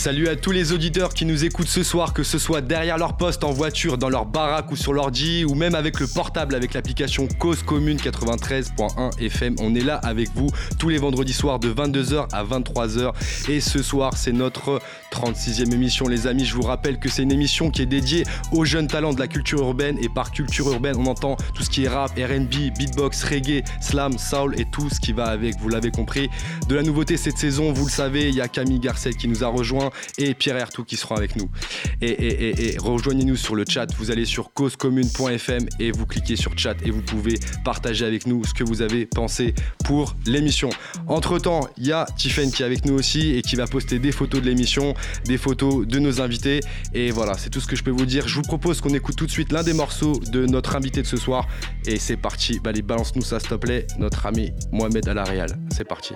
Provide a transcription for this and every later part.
Salut à tous les auditeurs qui nous écoutent ce soir, que ce soit derrière leur poste, en voiture, dans leur baraque ou sur l'ordi, ou même avec le portable avec l'application Cause Commune 93.1 FM. On est là avec vous tous les vendredis soirs de 22h à 23h. Et ce soir, c'est notre 36e émission, les amis. Je vous rappelle que c'est une émission qui est dédiée aux jeunes talents de la culture urbaine. Et par culture urbaine, on entend tout ce qui est rap, RB, beatbox, reggae, slam, soul et tout ce qui va avec. Vous l'avez compris. De la nouveauté cette saison, vous le savez, il y a Camille Garcet qui nous a rejoint et Pierre Ertou qui seront avec nous. Et, rejoignez-nous sur le chat. Vous allez sur causecommune.fm et vous cliquez sur chat et vous pouvez partager avec nous ce que vous avez pensé pour l'émission. Entre temps, il y a Tiffen qui est avec nous aussi et qui va poster des photos de l'émission, des photos de nos invités. Et voilà, c'est tout ce que je peux vous dire. Je vous propose qu'on écoute tout de suite l'un des morceaux de notre invité de ce soir. Et c'est parti. Bah, allez, balance-nous ça, s'il te plaît. Notre ami Mohamed Alaréal. C'est parti.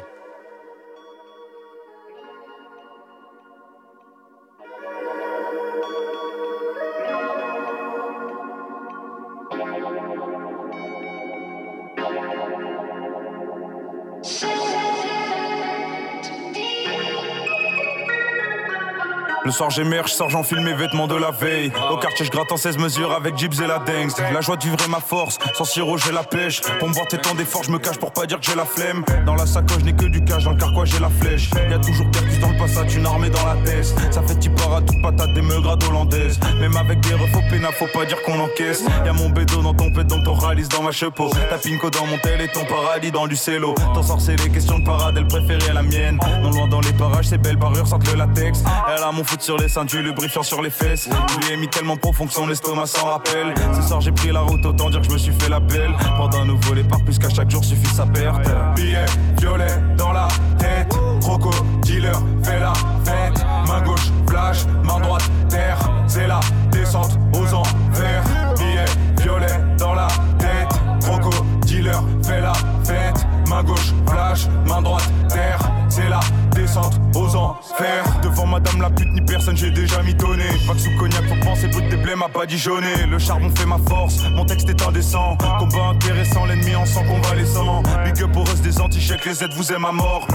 Le soir j'émerge, sors j'enfile mes vêtements de la veille. Au quartier je gratte en 16 mesures avec Jibs et la dingue La joie vivre est ma force, sans sirop j'ai la pêche. Pour me voir tes temps d'effort je me cache pour pas dire que j'ai la flemme. Dans la sacoche n'ai que du cash, dans le carquois j'ai la flèche. Y'a toujours Percus dans le passage, une armée dans la tête Ça fait petit à toute patate des meugres hollandaises Même avec des refs au pénal, faut pas dire qu'on encaisse. Y'a mon bédo dans ton dans ton ralice dans ma chepeau Ta pinko dans mon tel et ton paradis dans du cello. Ton sort c'est les questions de parade, elle préférée à la mienne. Non loin dans les parages, c'est belle parure, sorte le latex Elle a mon sur les seins, tu lubrifiant sur les fesses. Je lui ai mis tellement profond que son estomac s'en rappelle. Ce soir j'ai pris la route, autant dire que je me suis fait la belle. Pendant nous voler par plus qu'à chaque jour suffit sa perte. Billet violet dans la tête. Croco, dealer, fait la fête. Main gauche, flash, main droite, terre. C'est la descente aux envers. Billet violet dans la tête. Croco, dealer, fait la fête. Main gauche, flash, main droite, terre. C'est la descente aux enfers. Devant madame la pute, ni personne, j'ai déjà mitonné. Pas que sous cognac, faut penser, bout de blême à pas dijonner. Le charbon fait ma force, mon texte est indécent. Combat intéressant, l'ennemi en sang convalescent. Big up pour reste des anti-chèques, les aides vous aiment à mort.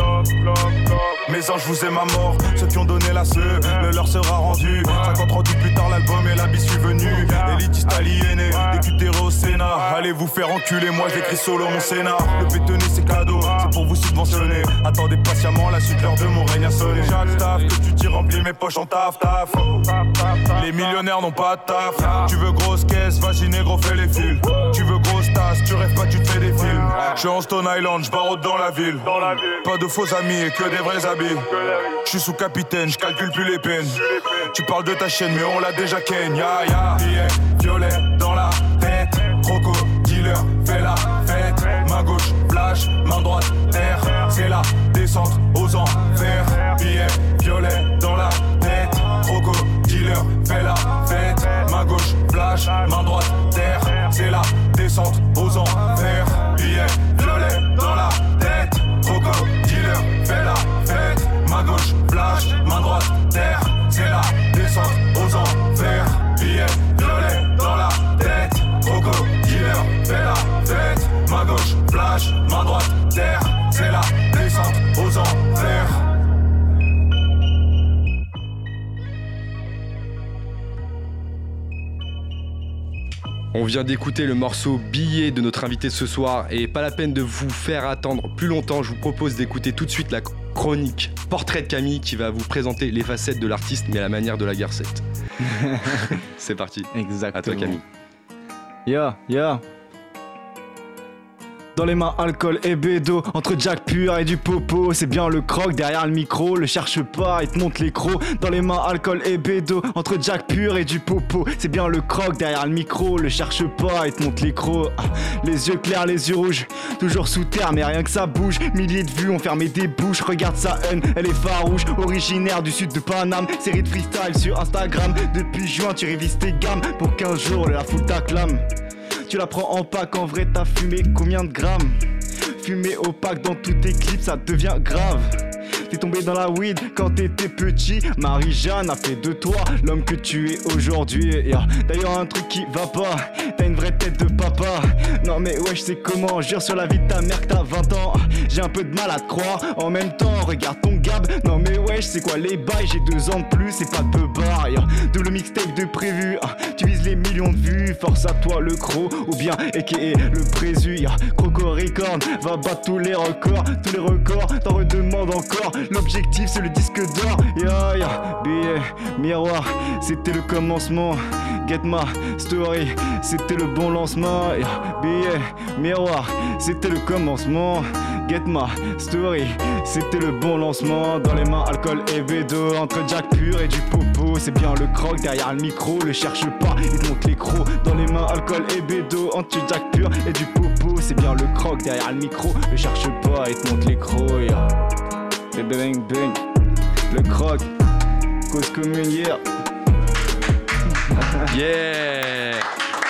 Mes anges vous aiment à mort, ceux qui ont donné la seu, le leur sera rendu. 50 ans plus tard, l'album et la bis suis venu. Élitiste aliéné, député au Sénat. Allez vous faire enculer, moi j'écris solo mon Sénat. Le bétonné c'est cadeau, c'est pour vous subventionner. Attendez patiemment la suite, l'heure de mon règne sonné. Chaque taf que tu tires remplis mes poches en taf, taf. Les millionnaires n'ont pas de taf. Tu veux grosse caisse, vas-y négro, fais les fils. Tu veux grosse tasse, tu rêves pas, tu te fais des films. Je suis en Stone Island, je dans la ville. Pas de faux amis et que des vrais habits. Je suis sous capitaine, je calcule plus les peines. Tu parles de ta chaîne, mais on l'a déjà ken. Ya ya, violet dans la tête. Croco, dealer, fais la fête. Main gauche, flash, main droite, terre. C'est la descente aux enfers. Billet violet dans la tête. Croco, dealer, fais la fête. Main gauche, flash, main droite, terre. C'est la descente aux enfers. Vient d'écouter le morceau Billet de notre invité ce soir et pas la peine de vous faire attendre plus longtemps. Je vous propose d'écouter tout de suite la chronique Portrait de Camille qui va vous présenter les facettes de l'artiste mais à la manière de la garcette. C'est parti. Exactement. À toi Camille. Ya, ya. Dans les mains, alcool et bédo. Entre Jack pur et du popo. C'est bien le croc derrière le micro. Le cherche pas, il te monte les. Dans les mains, alcool et bédo. Entre Jack pur et du popo. C'est bien le croc derrière le micro. Le cherche pas, il te monte les. Ah, les yeux clairs, les yeux rouges. Toujours sous terre, mais rien que ça bouge. Milliers de vues ont fermé des bouches. Regarde sa haine, elle est farouche. Originaire du sud de Paname. Série de freestyle sur Instagram. Depuis juin, tu révises tes gammes. Pour 15 jours, la foule t'acclame. Tu la prends en pack, en vrai t'as fumé combien de grammes? Fumer opaque dans tout tes clips, ça devient grave. T'es tombé dans la weed quand t'étais petit. Marie-Jeanne a fait de toi l'homme que tu es aujourd'hui. D'ailleurs, un truc qui va pas, t'as une vraie tête de papa. Non, mais ouais, je sais comment. Jure sur la vie de ta mère que t'as 20 ans? J'ai un peu de mal à te croire. En même temps, regarde ton gab. Non, mais ouais, sais quoi les bails? J'ai deux ans de plus, c'est pas de barre. Double mixtape de prévu. Ah, tu vises les millions de vues. Force à toi, le croc. Ou bien, et le présu. Croco Record va battre tous les records. Tous les records, t'en redemandes encore. L'objectif, c'est le disque d'or. Ya, ya, billet, miroir. C'était le commencement. Get my story, c'était le bon lancement. Billet, miroir, c'était le commencement. Get my story, c'était le bon lancement. Dans les mains, alcool et bédo. Entre Jack pur et du popo, c'est bien le croc derrière le micro. Le cherche pas, il monte les. Dans les mains, alcool et bédo. Entre Jack pur et du popo, c'est bien le croc derrière le micro. Le cherche pas, il te monte les. Yeah. Bang bang, le croc, cause commune, yeah. Yeah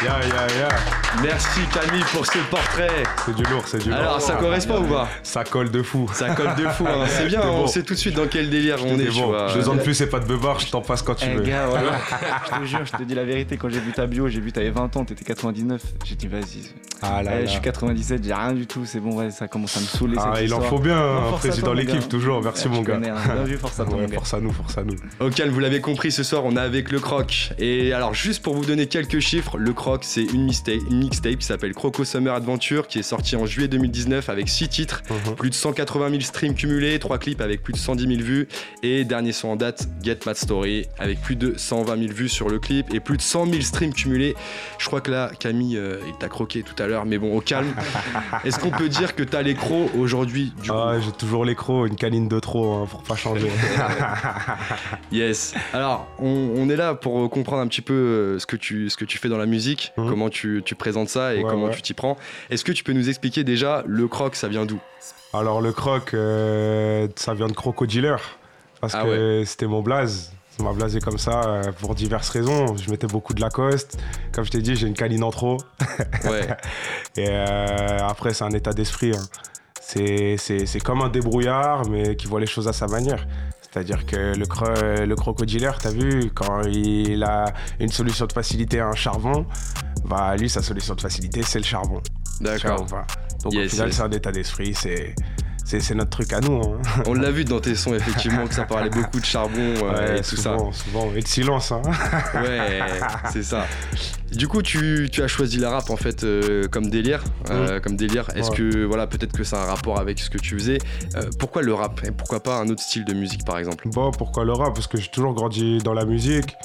Yeah, yeah, yeah. Merci Camille pour ce portrait. C'est du lourd, c'est du lourd. Alors ça correspond ou pas Ça colle de fou. Ça colle de fou, hein. c'est bien, on sait tout de suite dans quel délire on est. Bon. Je Deux ans de plus, c'est pas de beurre, je t'en passe quand tu eh, veux. Gars, voilà. je te jure, je te dis la vérité, quand j'ai vu ta bio, j'ai vu t'avais 20 ans, t'étais 99. J'ai dit vas-y. Ah là, eh, Je suis 97, j'ai rien du tout, c'est bon, ouais, ça commence à me saouler. Ah, il en faut bien, un président de l'équipe, toujours. Merci mon gars. Bien vu, force à toi. Force à nous, force à nous. Ok, vous l'avez compris, ce soir, on est avec le Croc. Et alors, juste pour vous donner quelques chiffres, le Croc, c'est une mixtape qui s'appelle Croco Summer Adventure qui est sorti en juillet 2019 avec 6 titres, mhm. plus de 180 000 streams cumulés, 3 clips avec plus de 110 000 vues et dernier son en date, Get Mad Story, avec plus de 120 000 vues sur le clip et plus de 100 000 streams cumulés. Je crois que là, Camille, euh, il t'a croqué tout à l'heure, mais bon, au calme. Est-ce qu'on peut dire que t'as l'écro aujourd'hui Ah, j'ai toujours l'écro, une canine de trop hein, pour pas changer. yes. Alors, on, est là pour comprendre un petit peu euh, ce que tu, ce que tu fais dans la musique, mhm. comment tu, présentes ça et comment tu t'y prends. Est-ce que tu peux nous expliquer déjà le croc, ça vient d'où? Alors le croc, euh, ça vient de crocodiller parce ah que c'était mon blaze. Ça m'a blasé comme ça euh, pour diverses raisons. Je mettais beaucoup de Lacoste. Comme je t'ai dit, j'ai une canine en trop. Ouais. Et euh, après, c'est un état d'esprit. Hein. C'est comme un débrouillard, mais qui voit les choses à sa manière. C'est-à-dire que le, le crocodileur, t'as vu, quand il a une solution de facilité à un charbon, bah lui, sa solution de facilité, c'est le charbon. D'accord. Donc au final, c'est un état d'esprit, c'est c'est notre truc à nous. Hein. On l'a vu dans tes sons, effectivement, que ça parlait beaucoup de charbon euh, et tout ça. Souvent, et de silence. Hein. Ouais, c'est ça. Du coup, tu, as choisi la rap en fait euh, comme délire, euh, comme délire. Est-ce que voilà, peut-être que ça a un rapport avec ce que tu faisais. pourquoi le rap? Et pourquoi pas un autre style de musique, par exemple? Bon, pourquoi le rap? Parce que j'ai toujours grandi dans la musique.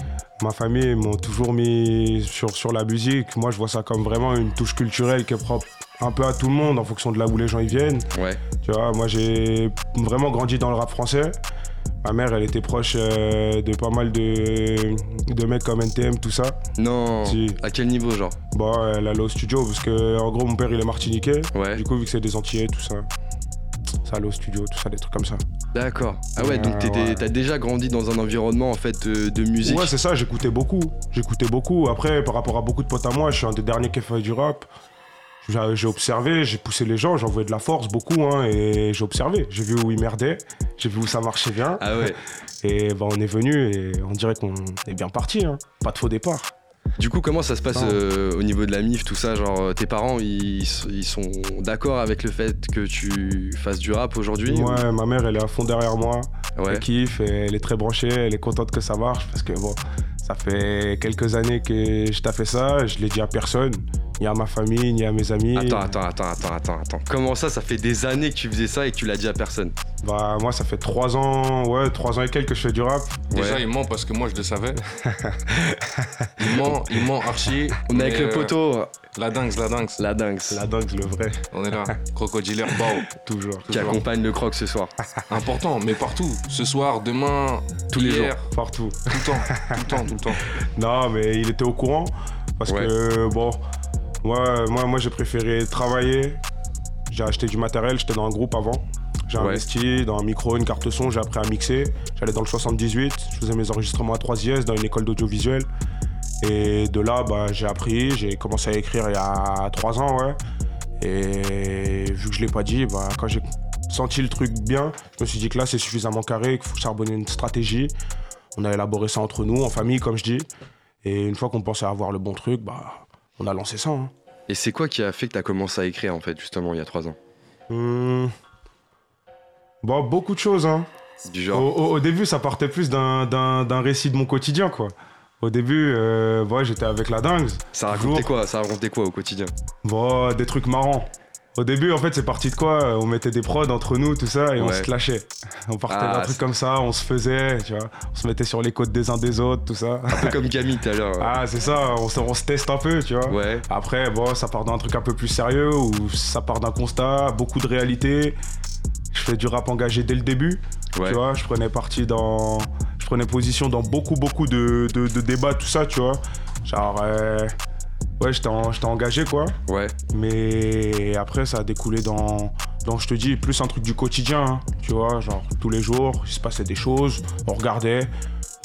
Ma famille m'ont toujours mis sur, sur la musique. Moi, je vois ça comme vraiment une touche culturelle qui est propre un peu à tout le monde en fonction de là où les gens y viennent. Ouais. Tu vois, moi j'ai vraiment grandi dans le rap français. Ma mère, elle était proche euh, de pas mal de, de mecs comme NTM, tout ça. Non. À quel niveau, genre? Bah, elle allait au studio parce que, en gros, mon père, il est martiniquais. Ouais. Du coup, vu que c'est des Antillais, tout ça. Ça allait au studio, tout ça, des trucs comme ça. D'accord. Ah ouais, donc t'as déjà grandi dans un environnement en fait de, musique. Ouais, c'est ça. J'écoutais beaucoup. J'écoutais beaucoup. Après, par rapport à beaucoup de potes à moi, je suis un des derniers qui a fait du rap. J'ai observé, j'ai poussé les gens, j'envoyais de la force beaucoup, hein, et j'ai observé. J'ai vu où ils merdaient, j'ai vu où ça marchait bien. Ah ouais. Et bah, on est venu et on dirait qu'on est bien parti, hein. pas de faux départ. Du coup, comment ça se passe euh, au niveau de la MIF, tout ça Genre, euh, tes parents, ils, sont d'accord avec le fait que tu fasses du rap aujourd'hui Ouais, ma mère, elle est à fond derrière moi. Elle kiffe, elle est très branchée, elle est contente que ça marche parce que bon, ça fait quelques années que je t'ai fait ça, je l'ai dit à personne, ni à ma famille, ni à mes amis. Attends, attends, attends, attends, attends, attends. Comment ça, ça fait des années que tu faisais ça et que tu l'as dit à personne? Bah moi ça fait trois ans, ouais, trois ans et quelques que je fais du rap. Déjà il ment parce que moi je le savais. il ment, il ment archi. On est avec le poteau. La dingue, la dingue. La dingue. La dingue, le vrai. On est là. Crocodile Bao. Toujours. Qui accompagne le croc ce soir. Important, mais partout. Ce soir, demain, tous les jours. Partout. Tout le temps. Tout le temps, tout le temps. Non, mais il était au courant. Parce que, bon, moi, moi, moi j'ai préféré travailler. J'ai acheté du matériel, j'étais dans un groupe avant. J'ai investi dans un micro, une carte son, j'ai appris à mixer. J'allais dans le 78, je faisais mes enregistrements à 3 IS dans une école d'audiovisuel. Et de là, bah, j'ai appris, j'ai commencé à écrire il y a 3 ans, ouais. Et vu que je l'ai pas dit, bah, quand j'ai senti le truc bien. Je me suis dit que là, c'est suffisamment carré, qu'il faut charbonner une stratégie. On a élaboré ça entre nous, en famille, comme je dis. Et une fois qu'on pensait avoir le bon truc, bah, on a lancé ça. Hein. Et c'est quoi qui a fait que tu as commencé à écrire, en fait, justement, il y a trois ans? Bon, beaucoup de choses. Hein. Du genre au, début, ça partait plus d'un récit de mon quotidien, quoi. Au début, euh, j'étais avec la dingue. Ça racontait quoi? Ça racontait quoi au quotidien? Bon, des trucs marrants. Au début, en fait, c'est parti de quoi On mettait des prods entre nous, tout ça, et on se clashait. On partait d'un ah, truc comme ça, on se faisait, tu vois. On se mettait sur les côtes des uns des autres, tout ça. Un peu comme Camille tout à l'heure. Ah, c'est ça, on se, on se, teste un peu, tu vois. Ouais. Après, bon, ça part d'un truc un peu plus sérieux, ou ça part d'un constat, beaucoup de réalité. Je fais du rap engagé dès le début. Tu vois, je prenais parti dans. Je prenais position dans beaucoup, beaucoup de, de, débats, tout ça, tu vois. Genre. Euh, ouais, j'étais engagé, quoi. Ouais. Mais après, ça a découlé dans, dans je te dis, plus un truc du quotidien, hein, tu vois. Genre, tous les jours, il se passait des choses, on regardait.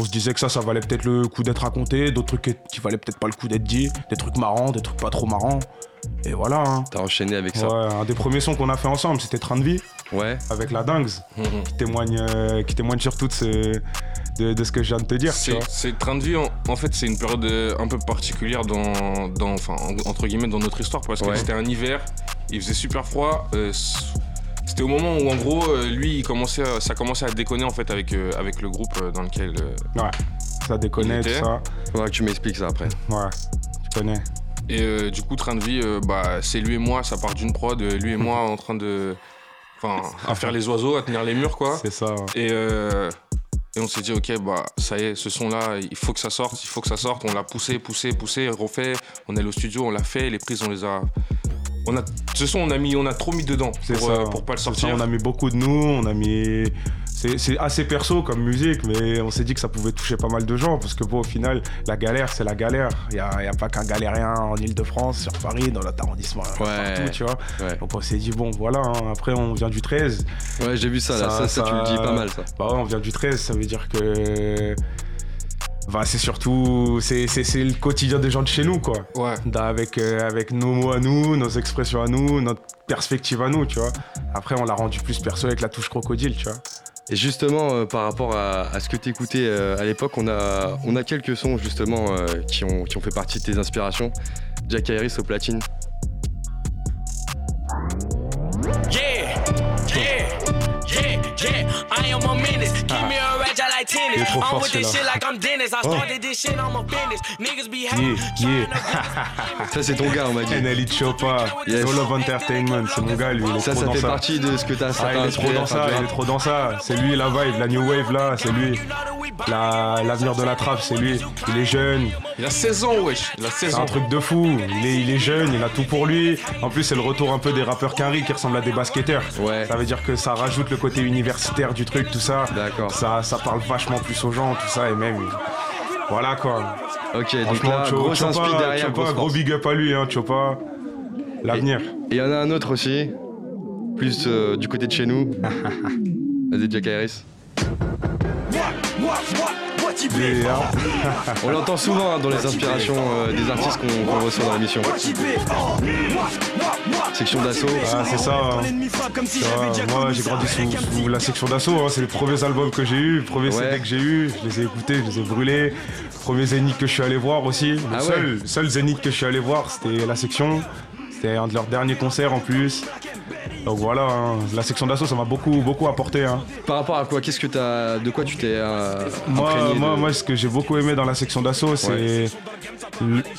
On se disait que ça, ça valait peut-être le coup d'être raconté, d'autres trucs qui valaient peut-être pas le coup d'être dit, des trucs marrants, des trucs pas trop marrants. Et voilà. Hein. T'as enchaîné avec ça. Ouais, un des premiers sons qu'on a fait ensemble, c'était Train de vie. Ouais. Avec la Dingues, mhm. qui, témoigne, euh, qui témoigne surtout de ce, de, ce que je viens de te dire. C'est Train de vie, en, fait, c'est une période euh, un peu particulière dans, dans enfin, entre guillemets, dans notre histoire, parce que c'était un hiver, il faisait super froid. Euh, c'était au moment où, en gros, lui, il commençait ça commençait à déconner en fait avec, avec le groupe dans lequel. ouais, ça déconnait, tout ça. Tu m'expliques ça après. Ouais, tu connais. Et du coup, train de vie, bah, c'est lui et moi, ça part d'une prod, lui et moi en train de. Enfin, à faire les oiseaux, à tenir les murs, quoi. C'est ça. Et, et on s'est dit, ok, bah ça y est, ce son-là, il faut que ça sorte, il faut que ça sorte. On l'a poussé, poussé, poussé, refait. On est allé au studio, on l'a fait, les prises, on les a. On a, ce son, on a mis, on a trop mis dedans pour, euh, pour pas le sortir. on a mis beaucoup de nous, on a mis c'est assez perso comme musique, mais on s'est dit que ça pouvait toucher pas mal de gens parce que bon, au final, la galère, c'est la galère. Il n'y a, a, pas qu'un galérien en Ile-de-France, sur Paris, dans notre arrondissement, partout, tu vois. Donc on s'est dit, bon, voilà, hein. après on vient du 13. Ouais, j'ai vu ça, là, ça, ça, tu le dis pas mal, ça. Bah ouais, on vient du 13, ça veut dire que. Bah, c'est surtout c'est, le quotidien des gens de chez nous quoi. Ouais. Avec, euh, avec nos mots à nous, nos expressions à nous, notre perspective à nous, tu vois. Après on l'a rendu plus perso avec la touche crocodile, tu vois. Et justement, euh, par rapport à, ce que tu écoutais euh, à l'époque, on a, on a quelques sons justement euh, qui, ont, qui ont fait partie de tes inspirations. Jack Harris au platine. Yeah, yeah, yeah, yeah, I am a. like tennis. I'm with this shit like I'm Dennis. I started this shit on my business. Niggas be hating. Yeah, yeah. ça, c'est ton gars, on m'a dit. Nelly Chopa, yes. Of Entertainment, c'est mon gars, lui. Il est ça, trop ça dans fait partie de ce que t'as ah, il est trop dans ça, il est trop dans ça. C'est lui, la vibe, la new wave là, c'est lui. L'avenir de la trappe, c'est lui. Il est jeune. Il a 16 ans, wesh. Il a 16 ans. C'est un truc de fou. Il est, il est jeune, il a tout pour lui. En plus, c'est le retour un peu des rappeurs Quinry qui ressemblent à des basketteurs. Ouais. Ça veut dire que ça rajoute le côté universitaire du truc, tout ça. D'accord. Ça, ça parle vachement plus aux gens, tout ça, et même. Voilà quoi. Ok, donc là, inspi derrière. Chopa, gros big up à lui, hein, Chopa. L'avenir. Et il y en a un autre aussi, plus euh, du côté de chez nous. Vas-y, Jack Harris. On l'entend souvent hein, dans les inspirations euh, des artistes qu'on reçoit dans l'émission. Section d'assaut. Ah, c'est ça. Hein. Moi, j'ai grandi sous, la section d'assaut. Hein. C'est les premiers albums que j'ai eu, les premiers CD que j'ai eu. Je les ai écoutés, je les ai brûlés. Premier Zénith que je suis allé voir aussi. Le ah seul, seul Zénith que je suis allé voir, c'était la section. C'était un de leurs derniers concerts en plus. Donc voilà, hein. la section d'assaut, ça m'a beaucoup, beaucoup apporté. Hein. Par rapport à quoi Qu'est-ce que as, de quoi tu t'es euh, moi, moi, moi, ce que j'ai beaucoup aimé dans la section d'assaut, c'est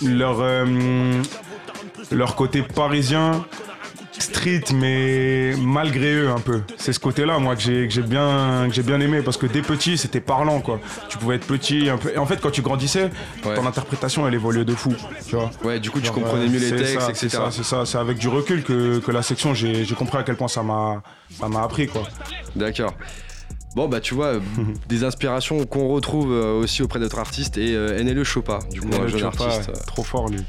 leur, euh, leur côté parisien street, mais malgré eux un peu. C'est ce côté-là, moi, que j'ai, bien, que j'ai bien aimé, parce que dès petit, c'était parlant, quoi. Tu pouvais être petit, un peu. Et en fait, quand tu grandissais, ton interprétation, elle évoluait de fou, tu vois. Ouais, du coup, tu comprenais mieux les textes, etc. C'est ça, c'est ça. C'est avec du recul que, la section, j'ai, compris à quel point ça m'a, ça m'a appris, quoi. D'accord. Bon bah tu vois, des inspirations qu'on retrouve euh, aussi auprès d'autres artistes et euh, NLE Chopa, du coup un jeune artiste. Trop fort lui.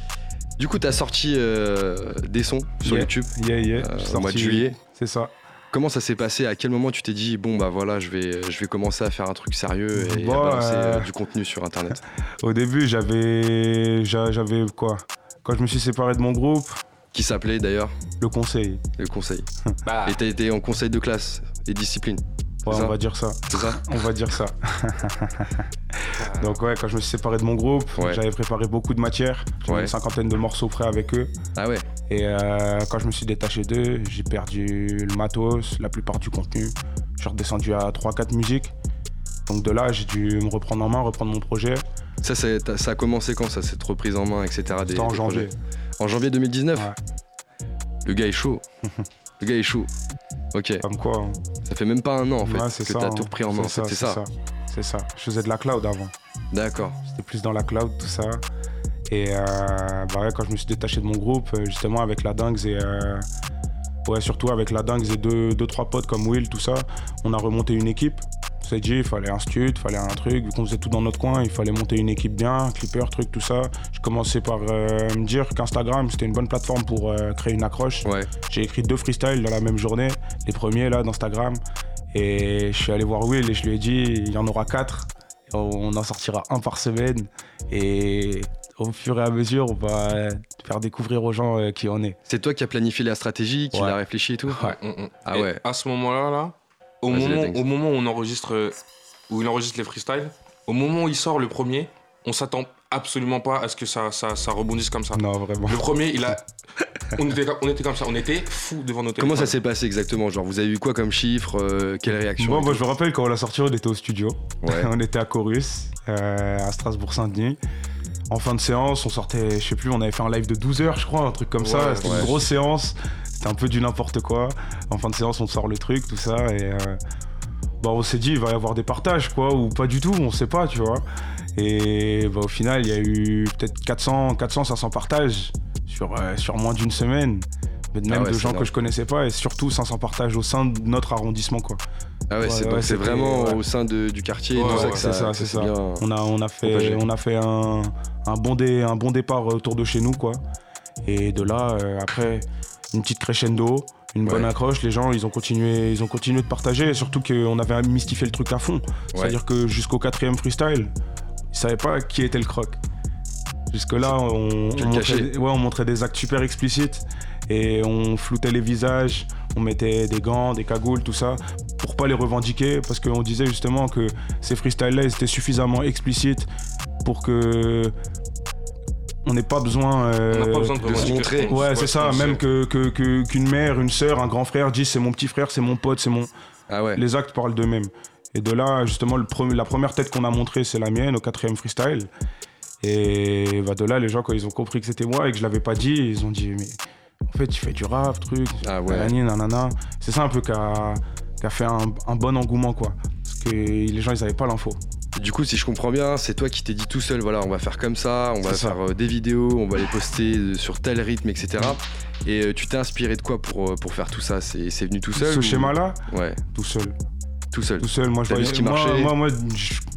Du coup, tu as sorti euh, des sons sur YouTube yeah, yeah. Euh, mois de juillet. C'est ça. Comment ça s'est passé? À quel moment tu t'es dit bon bah voilà je vais je vais commencer à faire un truc sérieux et à balancer euh, du contenu sur internet? Au début j'avais j'avais quoi? Quand je me suis séparé de mon groupe, Qui s'appelait d'ailleurs? Le conseil. Le conseil. Bah. Et t'as été en conseil de classe et discipline? Ouais, on va dire ça. C'est ça On va dire ça. Donc ouais, quand je me suis séparé de mon groupe, j'avais préparé beaucoup de matières. J'avais une cinquantaine de morceaux prêts avec eux. Ah ouais Et euh, quand je me suis détaché d'eux, j'ai perdu le matos, la plupart du contenu. Je suis redescendu à 3-4 musiques. Donc de là, j'ai dû me reprendre en main, reprendre mon projet. Ça, ça a commencé quand ça, cette reprise en main, etc. C'était en janvier. En janvier 2019 ouais. Le gars est chaud. le gars est chaud. Ok. Comme quoi. Hein. Ça fait même pas un an en fait que t'as tout repris en main. C'est ça. C'est ça. Je faisais de la cloud avant. D'accord. J'étais plus dans la cloud, tout ça. Et euh, bah quand je me suis détaché de mon groupe, euh, justement avec la Dingues et. Euh, ouais, surtout avec la Dingues et deux, deux, trois potes comme Will, tout ça, on a remonté une équipe s'est dit, il fallait un stud, il fallait un truc. Vu qu'on faisait tout dans notre coin, il fallait monter une équipe bien, clipper, truc, tout ça. Je commençais par euh, me dire qu'Instagram, c'était une bonne plateforme pour euh, créer une accroche. J'ai écrit deux freestyles dans la même journée, les premiers là d'Instagram. Et je suis allé voir Will et je lui ai dit, il y en aura quatre. On en sortira un par semaine. Et au fur et à mesure, on va faire découvrir aux gens euh, qui on est. C'est toi qui as planifié la stratégie, qui l'a réfléchi et tout Ouais. Mm, mm. Ah ouais. à ce moment-là, là, au moment, au moment où on enregistre, où il enregistre les freestyles, au moment où il sort le premier, on s'attend absolument pas à ce que ça, ça, ça, rebondisse comme ça. Non, vraiment. Le premier, il a. on, était, on était comme ça, on était fous devant nos téléphones. Comment ça s'est passé exactement Genre, vous avez eu quoi comme chiffre euh, Quelle réaction Moi, moi je me rappelle quand on l'a sorti, on était au studio. on était à Chorus, euh, à Strasbourg-Saint-Denis. En fin de séance, on sortait, je sais plus, on avait fait un live de 12 heures, je crois, un truc comme ça. C'était une grosse séance. C'était un peu du n'importe quoi. En fin de séance, on sort le truc, tout ça. Et euh, bah, on s'est dit, il va y avoir des partages, quoi, ou pas du tout, on sait pas, tu vois. Et bah, au final, il y a eu peut-être 400, 400, 500 partages sur, euh, sur moins d'une semaine. Même ah de gens que je connaissais pas, et surtout 500 partages au sein de notre arrondissement, quoi. Ah ouais, c'est vraiment au sein du quartier. c'est ça, c'est ça. On a, on a fait, on a fait un, un, bon dé, un bon départ autour de chez nous, quoi. Et de là, euh, après, une petite crescendo, une bonne accroche. Les gens, ils ont continué, ils ont continué de partager. Et surtout qu'on avait mystifié le truc à fond. C'est-à-dire que jusqu'au quatrième freestyle, ils savaient pas qui était le croc. Jusque-là, on, montrait, on montrait des actes super explicites et on floutait les visages, on mettait des gants, des cagoules, tout ça, pour pas les revendiquer, parce qu'on disait justement que ces freestyles-là, étaient suffisamment explicites pour que on n'a pas besoin, euh, pas besoin de, se montrer. Ouais, c'est ça. Même que, qu'une mère, une sœur, un grand frère disent c'est mon petit frère, c'est mon pote, c'est mon. Ah ouais. Les actes parlent d'eux-mêmes. Et de là, justement, le premier, la première tête qu'on a montrée, c'est la mienne au quatrième freestyle. Et bah, de là, les gens, quand ils ont compris que c'était moi et que je l'avais pas dit, ils ont dit mais en fait, tu fais du rap, truc. Ah ouais. C'est ça un peu qui a, fait un, un, bon engouement, quoi. Parce que les gens, ils n'avaient pas l'info. Du coup, si je comprends bien, c'est toi qui t'es dit tout seul, voilà, on va faire comme ça, on va faire euh, des vidéos, on va les poster euh, sur tel rythme, etc. Et euh, tu t'es inspiré de quoi pour, pour faire tout ça? C'est venu tout seul Ce schéma-là? Ouais. Tout seul. Tout seul. Tout seul. Moi, je ce qui marchait? Moi, moi,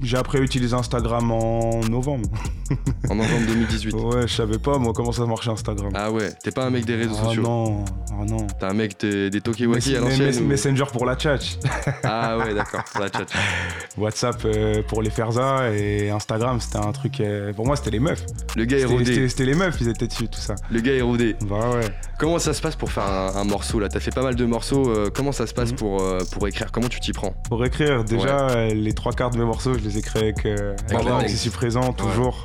j'ai appris à utiliser Instagram en novembre. en novembre 2018. Ouais, je savais pas moi comment ça marchait Instagram. Ah ouais, t'es pas un mec des réseaux ah sociaux. Non, ah non. T'es un mec des, des Tokiwaki à l'ancienne. Messenger pour la chat. ah ouais, d'accord, pour la chat. WhatsApp euh, pour les Ferza et Instagram, c'était un truc. Euh, pour moi, c'était les meufs. Le gars est rodé. C'était les meufs, ils étaient dessus, tout ça. Le gars est rodé. Bah ouais. Comment ça se passe pour faire un, morceau là? T'as fait pas mal de morceaux. Euh, comment ça se passe mhm. pour, pour écrire? Comment tu t'y prends? Pour écrire, déjà les trois quarts de mes morceaux, je les écris avec, euh, avec ici présent, toujours.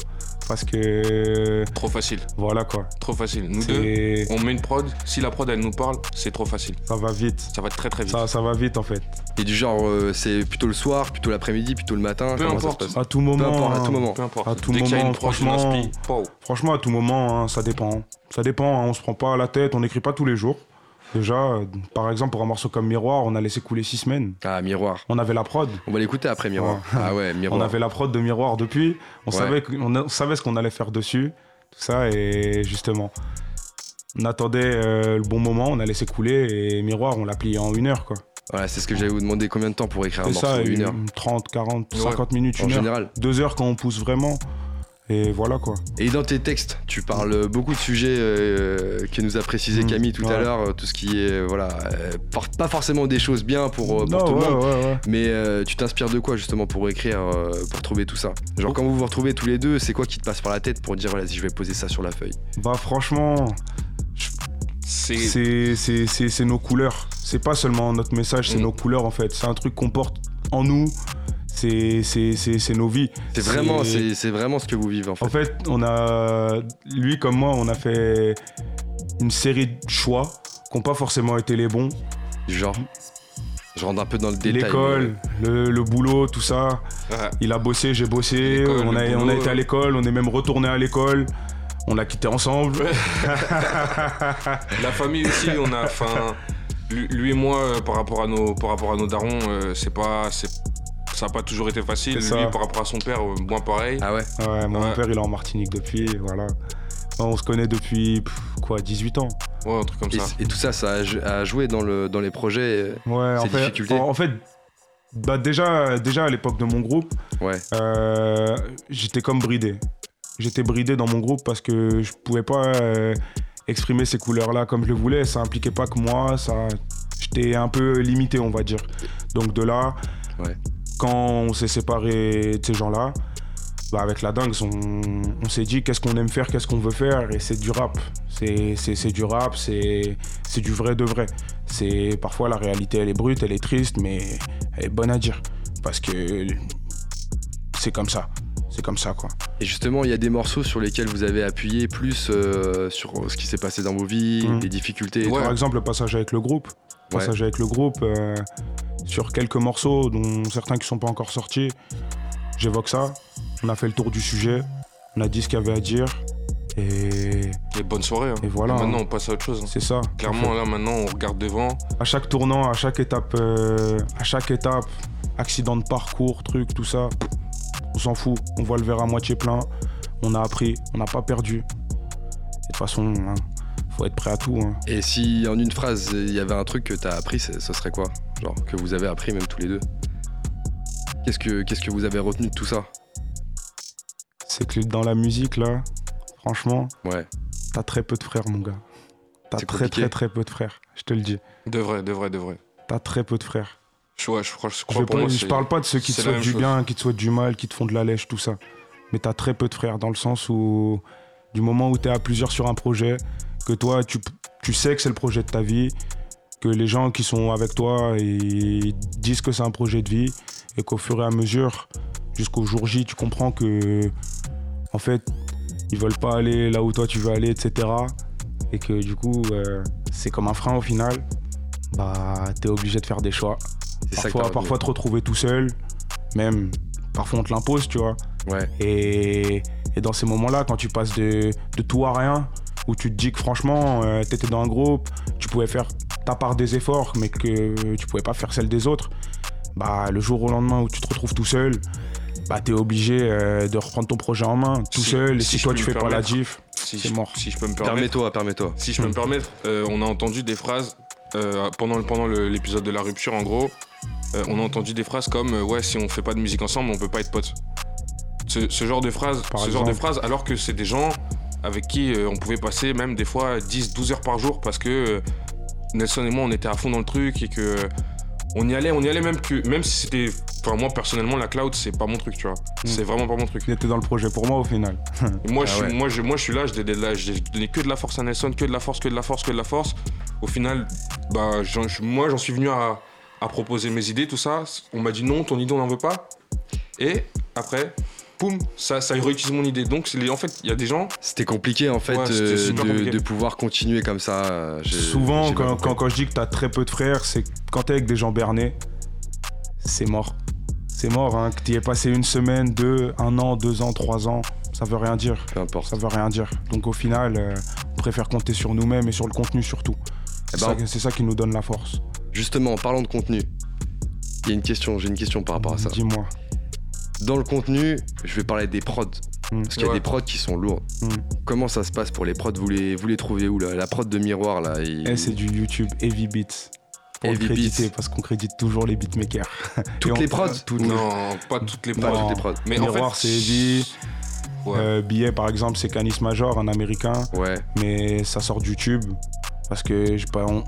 Parce que. Trop facile. Voilà quoi. Trop facile. Nous deux, on met une prod. Si la prod elle nous parle, c'est trop facile. Ça va vite. Ça va très très vite. Ça, ça va vite en fait. Et du genre, euh, c'est plutôt le soir, plutôt l'après-midi, plutôt le matin Peu importe. À tout moment. Peu importe, à tout moment. Peu importe. À tout moment, franchement. Franchement, à tout moment, hein, ça dépend. Ça dépend, hein, on se prend pas la tête, on n'écrit pas tous les jours. Déjà, par exemple, pour un morceau comme Miroir, on a laissé couler six semaines. Ah, Miroir. On avait la prod. On va l'écouter après Miroir. Ah ouais, Miroir. on avait la prod de Miroir depuis. On, savait, on, savait ce qu'on allait faire dessus. Tout ça, et justement, on attendait euh, le bon moment, on a laissé couler, et Miroir, on l'a plié en une heure, quoi. Voilà, c'est ce que j'allais vous demander combien de temps pour écrire un morceau ça, une heure 30, 40, 50 minutes, une en heure. général. Deux heures quand on pousse vraiment. Et voilà quoi. Et dans tes textes, tu parles beaucoup de sujets euh, que nous a précisé mmh, Camille tout à l'heure, euh, tout ce qui est, voilà, euh, pas forcément des choses bien pour, tout le monde, mais tu t'inspires de quoi justement pour écrire, pour trouver tout ça? Genre quand vous vous retrouvez tous les deux, c'est quoi qui te passe par la tête pour dire, voilà, si je vais poser ça sur la feuille? Bah franchement, c'est nos couleurs. C'est pas seulement notre message, c'est mm. nos couleurs en fait. C'est un truc qu'on porte en nous. C'est nos vies. C'est vraiment, vraiment ce que vous vivez en fait. En fait, on a, lui comme moi, on a fait une série de choix qui n'ont pas forcément été les bons. Genre je rentre un peu dans le détail. L'école, le, boulot, tout ça. Il a bossé, j'ai bossé. On a, on a été à l'école, on est même retourné à l'école. On a quitté ensemble. La famille aussi, on a. Enfin, lui, et moi, euh, par rapport à nos, par rapport à nos darons, euh, c'est pas, ça n'a pas toujours été facile. Lui, par rapport à son père, euh, moins pareil. Ah ouais. Ouais, mon père, il est en Martinique depuis, voilà. On se connaît depuis quoi, 18 ans. Ouais, un truc comme ça. Et tout ça, ça a joué dans, le, dans les projets, ouais, en fait, difficultés en, fait, bah déjà, déjà à l'époque de mon groupe, ouais. j'étais comme bridé. J'étais bridé dans mon groupe parce que je pouvais pas euh, exprimer ces couleurs-là comme je le voulais. Ça impliquait pas que moi, ça, j'étais un peu limité, on va dire. Donc de là, quand on s'est séparé de ces gens-là, bah avec la dingue, on, s'est dit qu'est-ce qu'on aime faire, qu'est-ce qu'on veut faire, et c'est du rap. C'est du rap, c'est du vrai de vrai. C'est parfois la réalité, elle est brute, elle est triste, mais elle est bonne à dire parce que c'est comme ça c'est comme ça quoi. Et justement, il y a des morceaux sur lesquels vous avez appuyé plus euh, sur ce qui s'est passé dans vos vies, mmh. les difficultés. Par exemple, le passage avec le groupe. Passage avec le groupe euh, sur quelques morceaux, dont certains qui sont pas encore sortis. J'évoque ça. On a fait le tour du sujet. On a dit ce qu'il y avait à dire. Et, et bonne soirée. Hein. Et voilà. maintenant, on passe à autre chose. Hein. C'est ça. Clairement, là, maintenant, on regarde devant. À chaque tournant, à chaque étape, euh, à chaque étape, accident de parcours, truc, tout ça on s'en fout, on voit le verre à moitié plein, on a appris, on n'a pas perdu. Et de toute façon, il hein, faut être prêt à tout. Hein. Et si en une phrase, il y avait un truc que tu as appris, ce serait quoi? Genre que vous avez appris même tous les deux Qu'est-ce que, qu'est-ce que vous avez retenu de tout ça? C'est que dans la musique, là, franchement, ouais. t'as très peu de frères, mon gars. T'as très très très peu de frères, je te le dis. De vrai, de vrai, de vrai. T'as très peu de frères. Je, je, crois, je, crois je parle pas de ceux qui te souhaitent du bien, qui te souhaitent du mal, qui te font de la lèche, tout ça. Mais t'as très peu de frères dans le sens où, du moment où t'es à plusieurs sur un projet, que toi, tu, tu sais que c'est le projet de ta vie, que les gens qui sont avec toi ils disent que c'est un projet de vie, et qu'au fur et à mesure, jusqu'au jour J, tu comprends que, en fait, ils veulent pas aller là où toi tu veux aller, etc. Et que du coup, euh, c'est comme un frein au final. Bah, t'es obligé de faire des choix. Parfois, parfois te retrouver tout seul, même parfois on te l'impose, tu vois. Ouais. Et, et, dans ces moments-là, quand tu passes de, de, tout à rien, où tu te dis que franchement, euh, tu étais dans un groupe, tu pouvais faire ta part des efforts, mais que tu pouvais pas faire celle des autres, bah le jour au lendemain où tu te retrouves tout seul, bah t'es obligé euh, de reprendre ton projet en main tout seul. Et si, toi tu fais pas la diff, c'est mort. Si je peux me permettre. Permets-toi, permets-toi. Si je peux me permettre, euh, on a entendu des phrases pendant, pendant l'épisode de la rupture, en gros, euh, on a entendu des phrases comme euh, ouais si on fait pas de musique ensemble on peut pas être potes. Ce, genre de phrases, ce genre de phrases alors que c'est des gens avec qui euh, on pouvait passer même des fois 10 12 heures par jour parce que Nelson et moi on était à fond dans le truc et que on y allait, on y allait même que même si c'était enfin moi personnellement la cloud c'est pas mon truc, tu vois. Hmm. C'est vraiment pas mon truc. Il était dans le projet pour moi au final. moi, je, ah moi, je, moi je suis là, j'ai donné que de la force à Nelson, que de la force, que de la force, que de la force. Au final, bah moi j'en suis venu à à proposer mes idées, tout ça. On m'a dit non, ton idée on n'en veut pas. Et après, poum, ça, ça réutilise mon idée. Donc en fait, il y a des gens. C'était compliqué en fait euh, de, pouvoir continuer comme ça. Euh, Souvent, quand, quand, je dis que tu as très peu de frères, c'est quand tu es avec des gens bernés, c'est mort. C'est mort, hein, que tu aies passé une semaine, deux, un an, deux ans, trois ans, ça veut rien dire. Peu importe. Ça veut rien dire. Donc au final, euh, on préfère compter sur nous-mêmes et sur le contenu surtout. Eh ben, c'est ça qui nous donne la force. Justement, en parlant de contenu, il y a une question, j'ai une question par rapport à ça. Dis-moi. Dans le contenu, je vais parler des prods. Hmm. Parce qu'il y a des prods qui sont lourds. Hmm. Comment ça se passe pour les prods? Vous les, vous les trouvez où là? La prod de Miroir là eh, C'est du YouTube Heavy Beats. Pour Heavy créditer, parce qu'on crédite toujours les beatmakers. Toutes les prods? Non, pas toutes les prods. Mais Miroir, c'est Heavy. Euh, billet par exemple c'est Canis Major, un américain. Ouais. Mais ça sort de YouTube. Parce que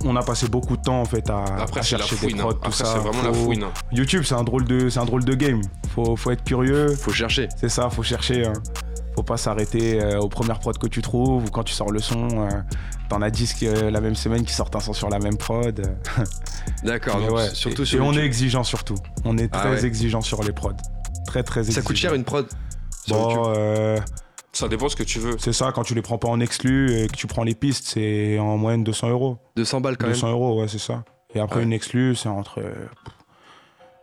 on, a passé beaucoup de temps en fait à, chercher des prods, tout ça. C'est vraiment la fouine. Hein. YouTube, c'est un drôle de, c'est un drôle de game. Faut, faut être curieux. Faut chercher. C'est ça, faut chercher. Hein. faut pas s'arrêter aux premières prods que tu trouves ou quand tu sors le son. T'en as 10 la même semaine qui sortent un son sur la même prod. D'accord, surtout et, on est exigeant surtout. On est ah très exigeant sur les prods. Très très exigeant. Ça coûte cher une prod Bon, ça dépend ce que tu veux. C'est ça, quand tu les prends pas en exclu et que tu prends les pistes, c'est en moyenne 200 euros. 200 balles quand même 200 euros, ouais, c'est ça. Et après, une exclu, c'est entre.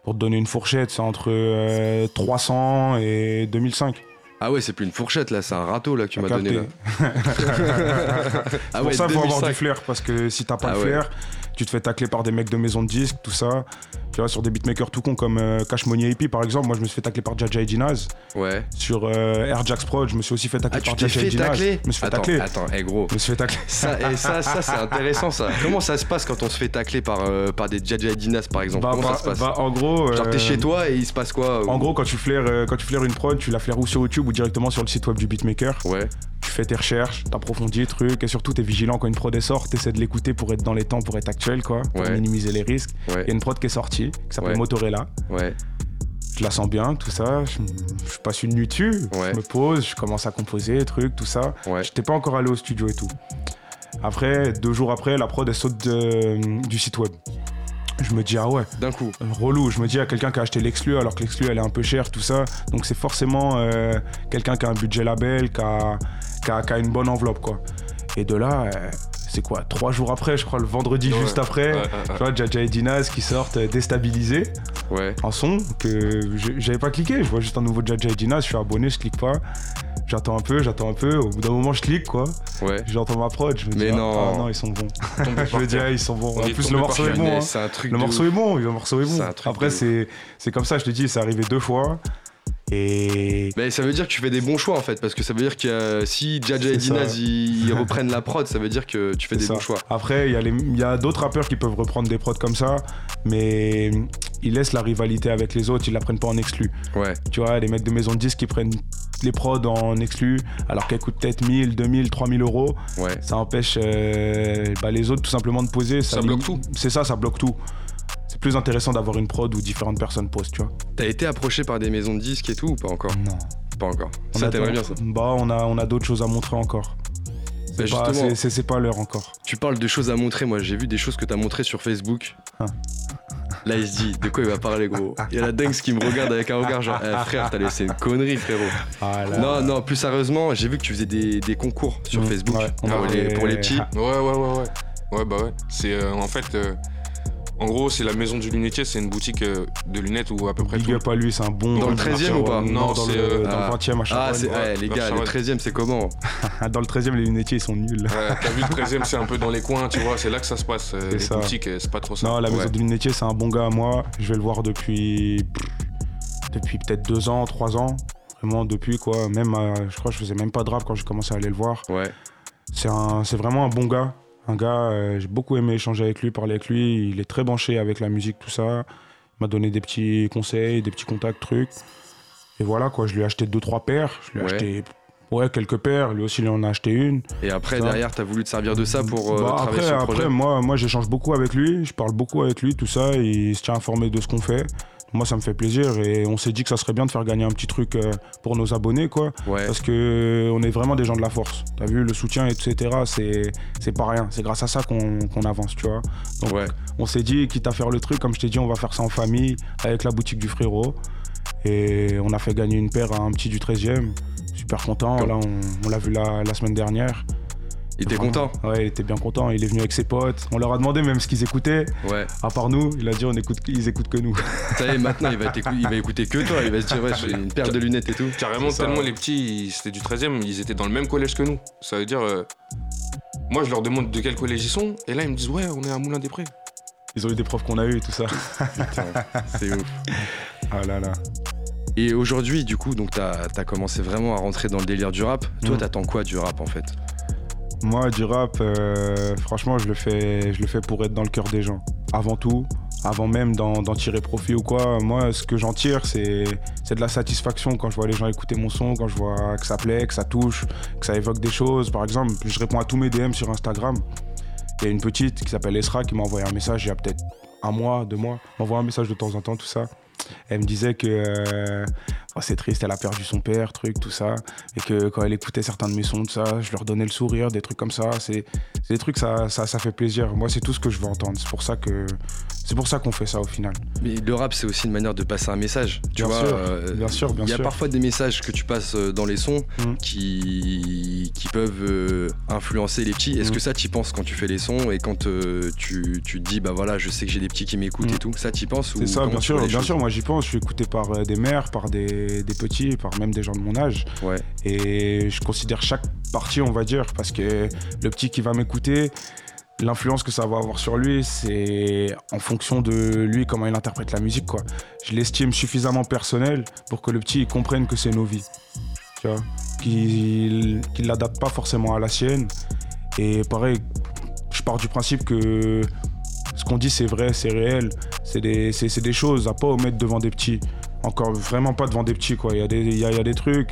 Pour te donner une fourchette, c'est entre 300 euh, et 2005. Ah ouais, c'est plus une fourchette là, c'est un râteau là que tu m'as donné là. ah ouais, pour ça, il faut avoir du flair parce que si t'as pas de ah flair, tu te fais tacler par des mecs de maison de disques, tout ça. Tu vois, sur des beatmakers tout con comme euh, Cash Money AP par exemple, moi je me suis fait tacler par Jaja et Ouais. Sur euh, Air Jax Prod, je me suis aussi fait tacler ah, par Jaja et. Je me suis fait tacler. Attends, hé gros. Je me suis fait tacler. Ça, et ça, ça c'est intéressant ça. Comment ça se passe quand on se fait tacler par, euh, par des Jaja et par exemple? Bah, Comment ça se passe? bah, En gros. Genre t'es chez toi et il se passe quoi En gros, quand tu flaires, quand tu flaires une prod, tu la flaires ou sur YouTube ou directement sur le site web du beatmaker? Ouais tu fais tes recherches, t'approfondis les trucs, et surtout t'es vigilant quand une prod est sorte, t'essaies de l'écouter pour être dans les temps, pour être actuel, quoi, pour minimiser les risques. A une prod qui est sortie, qui s'appelle Motorella. Ouais. Je la sens bien, tout ça. Je, passe une nuit dessus, je me pose, je commence à composer, trucs, tout ça. J'étais pas encore allé au studio et tout. Après, deux jours après, la prod elle saute du site web. Je me dis, ah ouais. D'un coup. Relou. Je me dis, a quelqu'un qui a acheté l'exclu alors que l'exclu elle est un peu chère, tout ça. Donc c'est forcément euh, quelqu'un qui a un budget label, qui a, qui a, une bonne enveloppe, quoi. Et de là, euh, c'est quoi Trois jours après, je crois, le vendredi juste après, tu vois, Jaja et Dinaz qui sortent euh, déstabilisés. Ouais. Un son que j'avais pas cliqué. Je vois juste un nouveau Jaja et Dinaz, je suis abonné, je clique pas. J'attends un peu, j'attends un peu. Au bout d'un moment, je clique quoi. Ouais. J'entends ma prod, je me dis, mais ah, non. Ah, non, ils sont bons. je me dis, ah, ils sont bons. en plus, le morceau est bon. Hein. le morceau est bon, le morceau est bon. Après, c'est comme ça, je te dis, c'est arrivé deux fois. Et. Mais ça veut dire que tu fais des bons choix en fait, parce que ça veut dire que si Jaja et Dinaz ils, reprennent la prod, ça veut dire que tu fais des bons choix. Après, il y a, d'autres rappeurs qui peuvent reprendre des prods comme ça, mais ils laissent la rivalité avec les autres, ils la prennent pas en exclu. Ouais. Tu vois, les mecs de maison de disques qui prennent les prods en exclu, alors qu'elles coûtent peut-être 1000, 2000, 3000 euros. Ouais. Ça empêche euh, bah, les autres tout simplement de poser. Ça, ça bloque tout. C'est ça, ça bloque tout c'est plus intéressant d'avoir une prod où différentes personnes posent, tu vois. T'as été approché par des maisons de disques et tout ou pas encore? Non. Pas encore. ça t'aimerait bien ça? Bah on a, on a d'autres choses à montrer encore. C'est bah, pas, pas l'heure encore. Tu parles de choses à montrer, moi j'ai vu des choses que t'as montrées sur Facebook. Ah. Là il se dit, de quoi il va parler gros? Il y a la dingue qui me regarde avec un regard genre, eh, frère t'as laissé une connerie frérot. Ah non, non, plus sérieusement, j'ai vu que tu faisais des, concours sur mm, Facebook pour, les, pour, les, petits. Ouais, ouais, ouais, ouais. Ouais, bah ouais. C'est euh, en fait... Euh, en gros, c'est la maison du lunetier, c'est une boutique euh, de lunettes où à peu près. Big up à lui, c'est un bon. Dans le 13 e ou pas Non, dans, le, euh, dans le 20 e à Ah, c'est, ouais, les gars, le 13 e c'est comment Dans le 13 e les lunetiers, ils sont nuls. Ouais, t'as vu, le 13 e c'est un peu dans les coins, tu vois, c'est là que ça se passe. Euh, les boutiques, c'est pas trop ça. Non, la maison du lunetier, c'est un bon gars à moi. Je vais le voir depuis. Depuis peut-être deux ans, trois ans. Vraiment, depuis quoi. Même, je crois que je faisais même pas de rap quand j'ai commencé à aller le voir. Ouais. C'est, un, c'est vraiment un bon gars. Un gars, euh, j'ai beaucoup aimé échanger avec lui, parler avec lui. Il est très branché avec la musique, tout ça. Il m'a donné des petits conseils, des petits contacts, trucs. Et voilà, quoi. Je lui ai acheté deux, trois paires. Je lui ai acheté ouais, quelques paires. Lui aussi, il en a acheté une. Et après, derrière, tu as voulu te servir de ça pour euh, bah, travailler sur le projet Après, moi, moi j'échange beaucoup avec lui. Je parle beaucoup avec lui, tout ça. Il se tient informé de ce qu'on fait moi ça me fait plaisir et on s'est dit que ça serait bien de faire gagner un petit truc euh, pour nos abonnés quoi. Parce que euh, on est vraiment des gens de la force. T'as vu le soutien etc c'est c'est pas rien. C'est grâce à ça qu'on avance tu vois. Donc on s'est dit quitte à faire le truc comme je t'ai dit on va faire ça en famille avec la boutique du frérot. Et on a fait gagner une paire à un petit du 13e super content. Là on, l'a vu la semaine dernière il était content Ouais, il était bien content. Il est venu avec ses potes. On leur a demandé même ce qu'ils écoutaient. Ouais. À part nous, il a dit on écoute, ils écoutent que nous. Ça y maintenant, il va, il va écouter que toi. Il va se dire, ouais, j'ai une paire de lunettes et tout. Carrément, tellement les petits, c'était du 13 e ils étaient dans le même collège que nous. Ça veut dire. Euh, moi, je leur demande de quel collège ils sont. Et là, ils me disent, ouais, on est à Moulin-des-Prés. Ils ont eu des profs qu'on a eu et tout ça. c'est ouf. Ah là là. Et aujourd'hui, du coup, donc t'as as commencé vraiment à rentrer dans le délire du rap. Toi, mm. t'attends quoi du rap en fait? Moi, du rap, euh, franchement, je le, fais, je le fais pour être dans le cœur des gens. Avant tout, avant même d'en tirer profit ou quoi. Moi, ce que j'en tire, c'est de la satisfaction quand je vois les gens écouter mon son, quand je vois que ça plaît, que ça touche, que ça évoque des choses. Par exemple, je réponds à tous mes DM sur Instagram. Il y a une petite qui s'appelle Esra qui m'a envoyé un message il y a peut-être un mois, deux mois. m'envoie un message de temps en temps, tout ça. Elle me disait que euh, c'est triste, elle a perdu son père, truc, tout ça. Et que quand elle écoutait certains de mes sons, tout ça, je leur donnais le sourire, des trucs comme ça. C'est des trucs, ça, ça, ça fait plaisir. Moi, c'est tout ce que je veux entendre. C'est pour ça que c'est pour ça qu'on fait ça au final. Mais le rap, c'est aussi une manière de passer un message. Tu bien, vois, sûr, euh, bien sûr, bien Il y a parfois des messages que tu passes euh, dans les sons mm. qui, qui peuvent euh, influencer les petits. Est-ce mm. que ça, tu penses quand tu fais les sons et quand tu, tu, te dis, bah voilà, je sais que j'ai des petits qui m'écoutent et mm. tout? Ça, tu penses C'est ça, bien sûr, bien sûr. Moi, j'y pense. Je suis écouté par des mères, par des, des, petits, par même des gens de mon âge. Ouais. Et je considère chaque partie, on va dire, parce que le petit qui va m'écouter, l'influence que ça va avoir sur lui, c'est en fonction de lui, comment il interprète la musique. Quoi. Je l'estime suffisamment personnel pour que le petit comprenne que c'est nos vies. Tu vois? Qu'il ne l'adapte pas forcément à la sienne. Et pareil, je pars du principe que ce qu'on dit, c'est vrai, c'est réel. C'est des, des, choses à pas omettre devant des petits. Encore vraiment pas devant des petits. quoi. Il y, a des, il y a des trucs.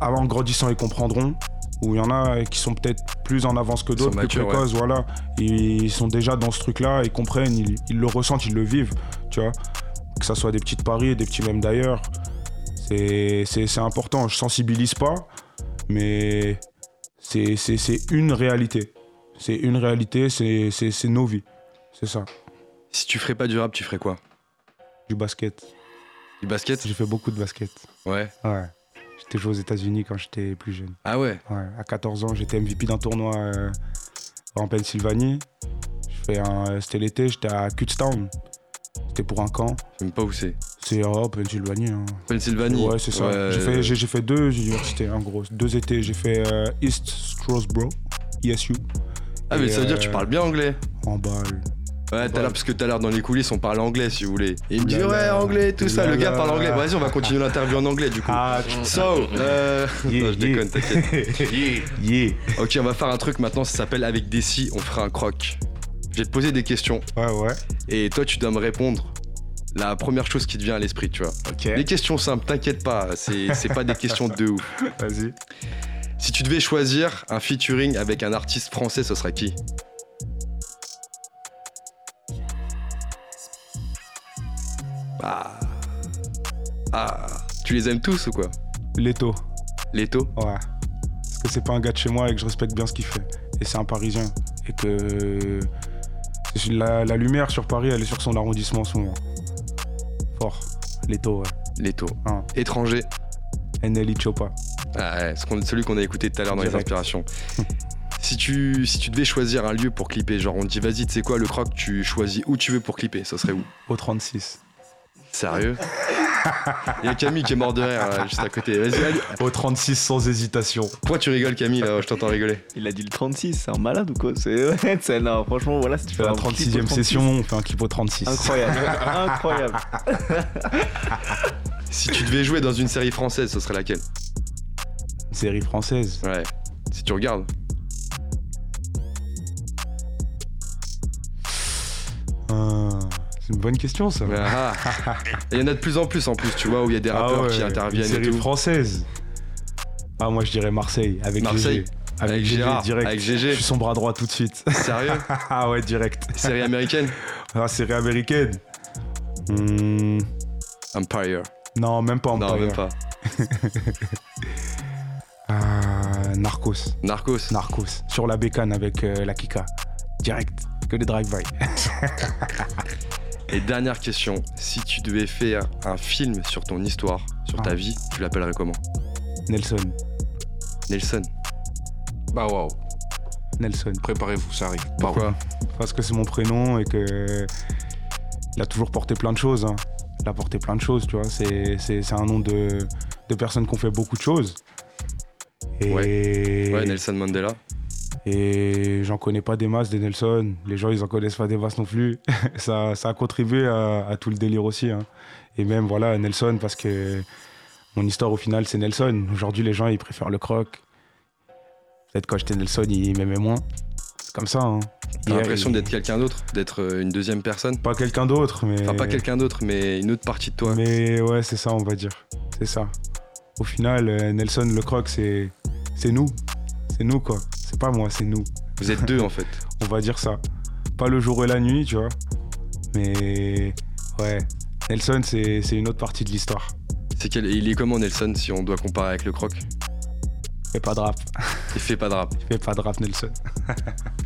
Avant grandissant, ils comprendront où il y en a qui sont peut-être plus en avance que d'autres, plus précoces, voilà. Ils sont déjà dans ce truc-là, ils comprennent, ils, le ressentent, ils le vivent, tu vois. Que ça soit des petites paris, des petits même d'ailleurs. C'est important, je sensibilise pas, mais c'est une réalité. C'est une réalité, c'est nos vies. C'est ça. Si tu ferais pas du rap, tu ferais quoi? Du basket. Du basket J'ai fait beaucoup de basket. Ouais. Ouais. J'étais joué aux États-Unis quand j'étais plus jeune. Ah ouais Ouais, à 14 ans, j'étais MVP d'un tournoi euh, en Pennsylvanie. C'était l'été, j'étais à Kutztown. C'était pour un camp. Je sais pas où c'est. C'est en Pennsylvanie. Hein. Pennsylvanie Ouais, c'est ça. J'ai, fait, j'ai, fait, deux universités en gros. Deux étés. J'ai fait euh, East Strasbourg, ESU. Ah, mais ça veut dire que tu euh, parles bien anglais En balle. Ouais, t'as l'air parce que tout à l'heure dans les coulisses on parle anglais si vous voulez. il me dit ouais anglais tout ça, le gars parle anglais. Vas-y on va continuer l'interview en anglais du coup. Ah, so, euh... non, je déconne, t'inquiète. yeah, yeah. Ok on va faire un truc maintenant, ça s'appelle avec des si, on fera un croc. Je vais te poser des questions. Ouais ouais. Et toi tu dois me répondre la première chose qui te vient à l'esprit, tu vois. Ok. Des questions simples, t'inquiète pas, c'est pas des questions de ouf. Vas-y. Si tu devais choisir un featuring avec un artiste français, ce serait qui? Ah. Ah. Tu les aimes tous ou quoi? Leto. Leto? Ouais. Parce que c'est pas un gars de chez moi et que je respecte bien ce qu'il fait. Et c'est un Parisien. Et que la, lumière sur Paris, elle est sur son arrondissement en ce moment. Fort. Leto, ouais. Leto. Étranger? Nelly Chopa. Ah ouais, celui qu'on a écouté tout à l'heure dans les inspirations. si, tu, si tu devais choisir un lieu pour clipper, genre on te dit vas-y, tu sais quoi, le croc, tu choisis où tu veux pour clipper, ça serait où? Au 36. Sérieux Il y a Camille qui est mort de rire juste à côté. Vas-y, allez. Au 36 sans hésitation. Pourquoi tu rigoles Camille là Je t'entends rigoler. Il a dit le 36, c'est un malade ou quoi C'est non, franchement voilà, si tu fais la 36e session, on fait un clip au 36. Incroyable, incroyable. si tu devais jouer dans une série française, ce serait laquelle Une série française Ouais. Si tu regardes. Euh... C'est une bonne question, ça. Ah. Il y en a de plus en plus en plus, tu vois, où il y a des ah rappeurs qui interviennent. Une série française. Ah, moi je dirais Marseille, avec Marseille. Avec, Gérard, direct. avec GG. Je suis son bras droit tout de suite. Sérieux Ah ouais, direct. Série américaine Ah, série américaine. Hmm. Empire. Non, même pas Empire. Non, même pas. euh, Narcos. Narcos. Narcos. Sur la bécane avec euh, la Kika. Direct. Que des drive-by. Et dernière question, si tu devais faire un film sur ton histoire, sur ta ah. vie, tu l'appellerais comment? Nelson. Nelson. Bah waouh. Nelson. Préparez-vous, ça arrive. Pourquoi? Parce que c'est mon prénom et que il a toujours porté plein de choses. Hein. Il a porté plein de choses, tu vois. C'est un nom de, de personnes qui ont fait beaucoup de choses. Et... ouais, Nelson Mandela. Et j'en connais pas des masses des Nelson. Les gens, ils en connaissent pas des masses non plus. ça, ça, a contribué à, tout le délire aussi. Hein. Et même, voilà, Nelson, parce que mon histoire au final, c'est Nelson. Aujourd'hui, les gens, ils préfèrent le croc. Peut-être quand j'étais Nelson, ils m'aimaient moins. C'est comme ça. Hein. T'as l'impression d'être quelqu'un d'autre D'être euh, une deuxième personne? Pas quelqu'un d'autre, mais. Enfin, pas quelqu'un d'autre, mais une autre partie de toi. Mais ouais, c'est ça, on va dire. C'est ça. Au final, euh, Nelson, le croc, c'est nous. C'est nous, quoi. C'est pas moi, c'est nous. Vous êtes deux, en fait. On va dire ça. Pas le jour et la nuit, tu vois. Mais ouais, Nelson, c'est une autre partie de l'histoire. C'est quel... Il est comment Nelson si on doit comparer avec le croc? Il fait pas de rap. Il fait pas de rap. Il fait pas de rap Nelson.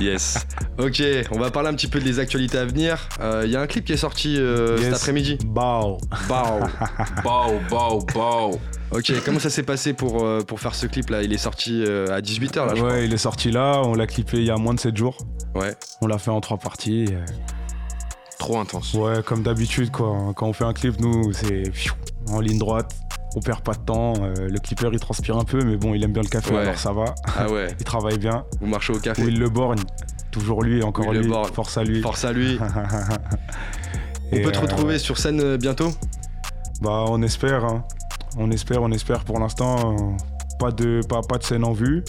Yes. Ok, on va parler un petit peu des actualités à venir. Il euh, y a un clip qui est sorti euh, cet après-midi. Bao. Bao. bao, bao, bao. Ok, comment ça s'est passé pour, euh, pour faire ce clip là Il est sorti à 18h là, je Ouais, il est sorti là, on l'a clippé il y a moins de 7 jours. Ouais. On l'a fait en trois parties. Trop intense. Ouais, comme d'habitude quoi. Quand on fait un clip, nous, c'est en ligne droite on perd pas de temps. Euh, le clipper il transpire un peu, mais bon, il aime bien le café, alors ça va. Ah ouais. il travaille bien. Vous marchez au café. il le borgne. Toujours lui, encore lui. Force à lui. Force à lui. on peut te retrouver euh, sur scène euh, bientôt Bah, on espère. Hein. On espère, on espère. Pour l'instant, pas de pas, pas de scène en vue.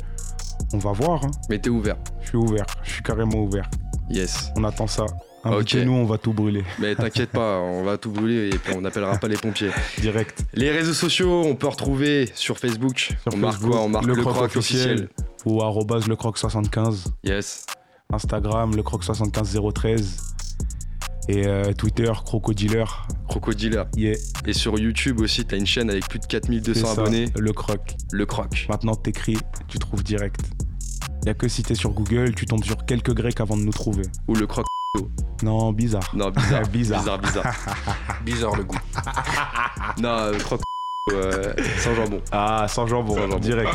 On va voir. Hein. Mais t'es ouvert Je suis ouvert. Je suis carrément ouvert. Yes. On attend ça. Invitez-nous, on va tout brûler. Mais t'inquiète pas, on va tout brûler et on n'appellera pas les pompiers. Direct. Les réseaux sociaux, on peut retrouver sur Facebook. on marque quoi On marque le, croc, officiel. Ou arrobase le croc 75. Yes. Instagram, le croc 75013. Et euh, Twitter, Crocodiler. Crocodiler. Yeah. Et sur YouTube aussi, t'as une chaîne avec plus de 4200 abonnés. Le croc. Le croc. Maintenant, t'écris, tu trouves direct. Y a que si t'es sur Google, tu tombes sur quelques grecs avant de nous trouver. Ou le croc. Non, bizarre. Non, bizarre. bizarre. bizarre, bizarre. bizarre le goût. non, croque euh, sans jambon. Ah, sans jambon, sans jambon. direct.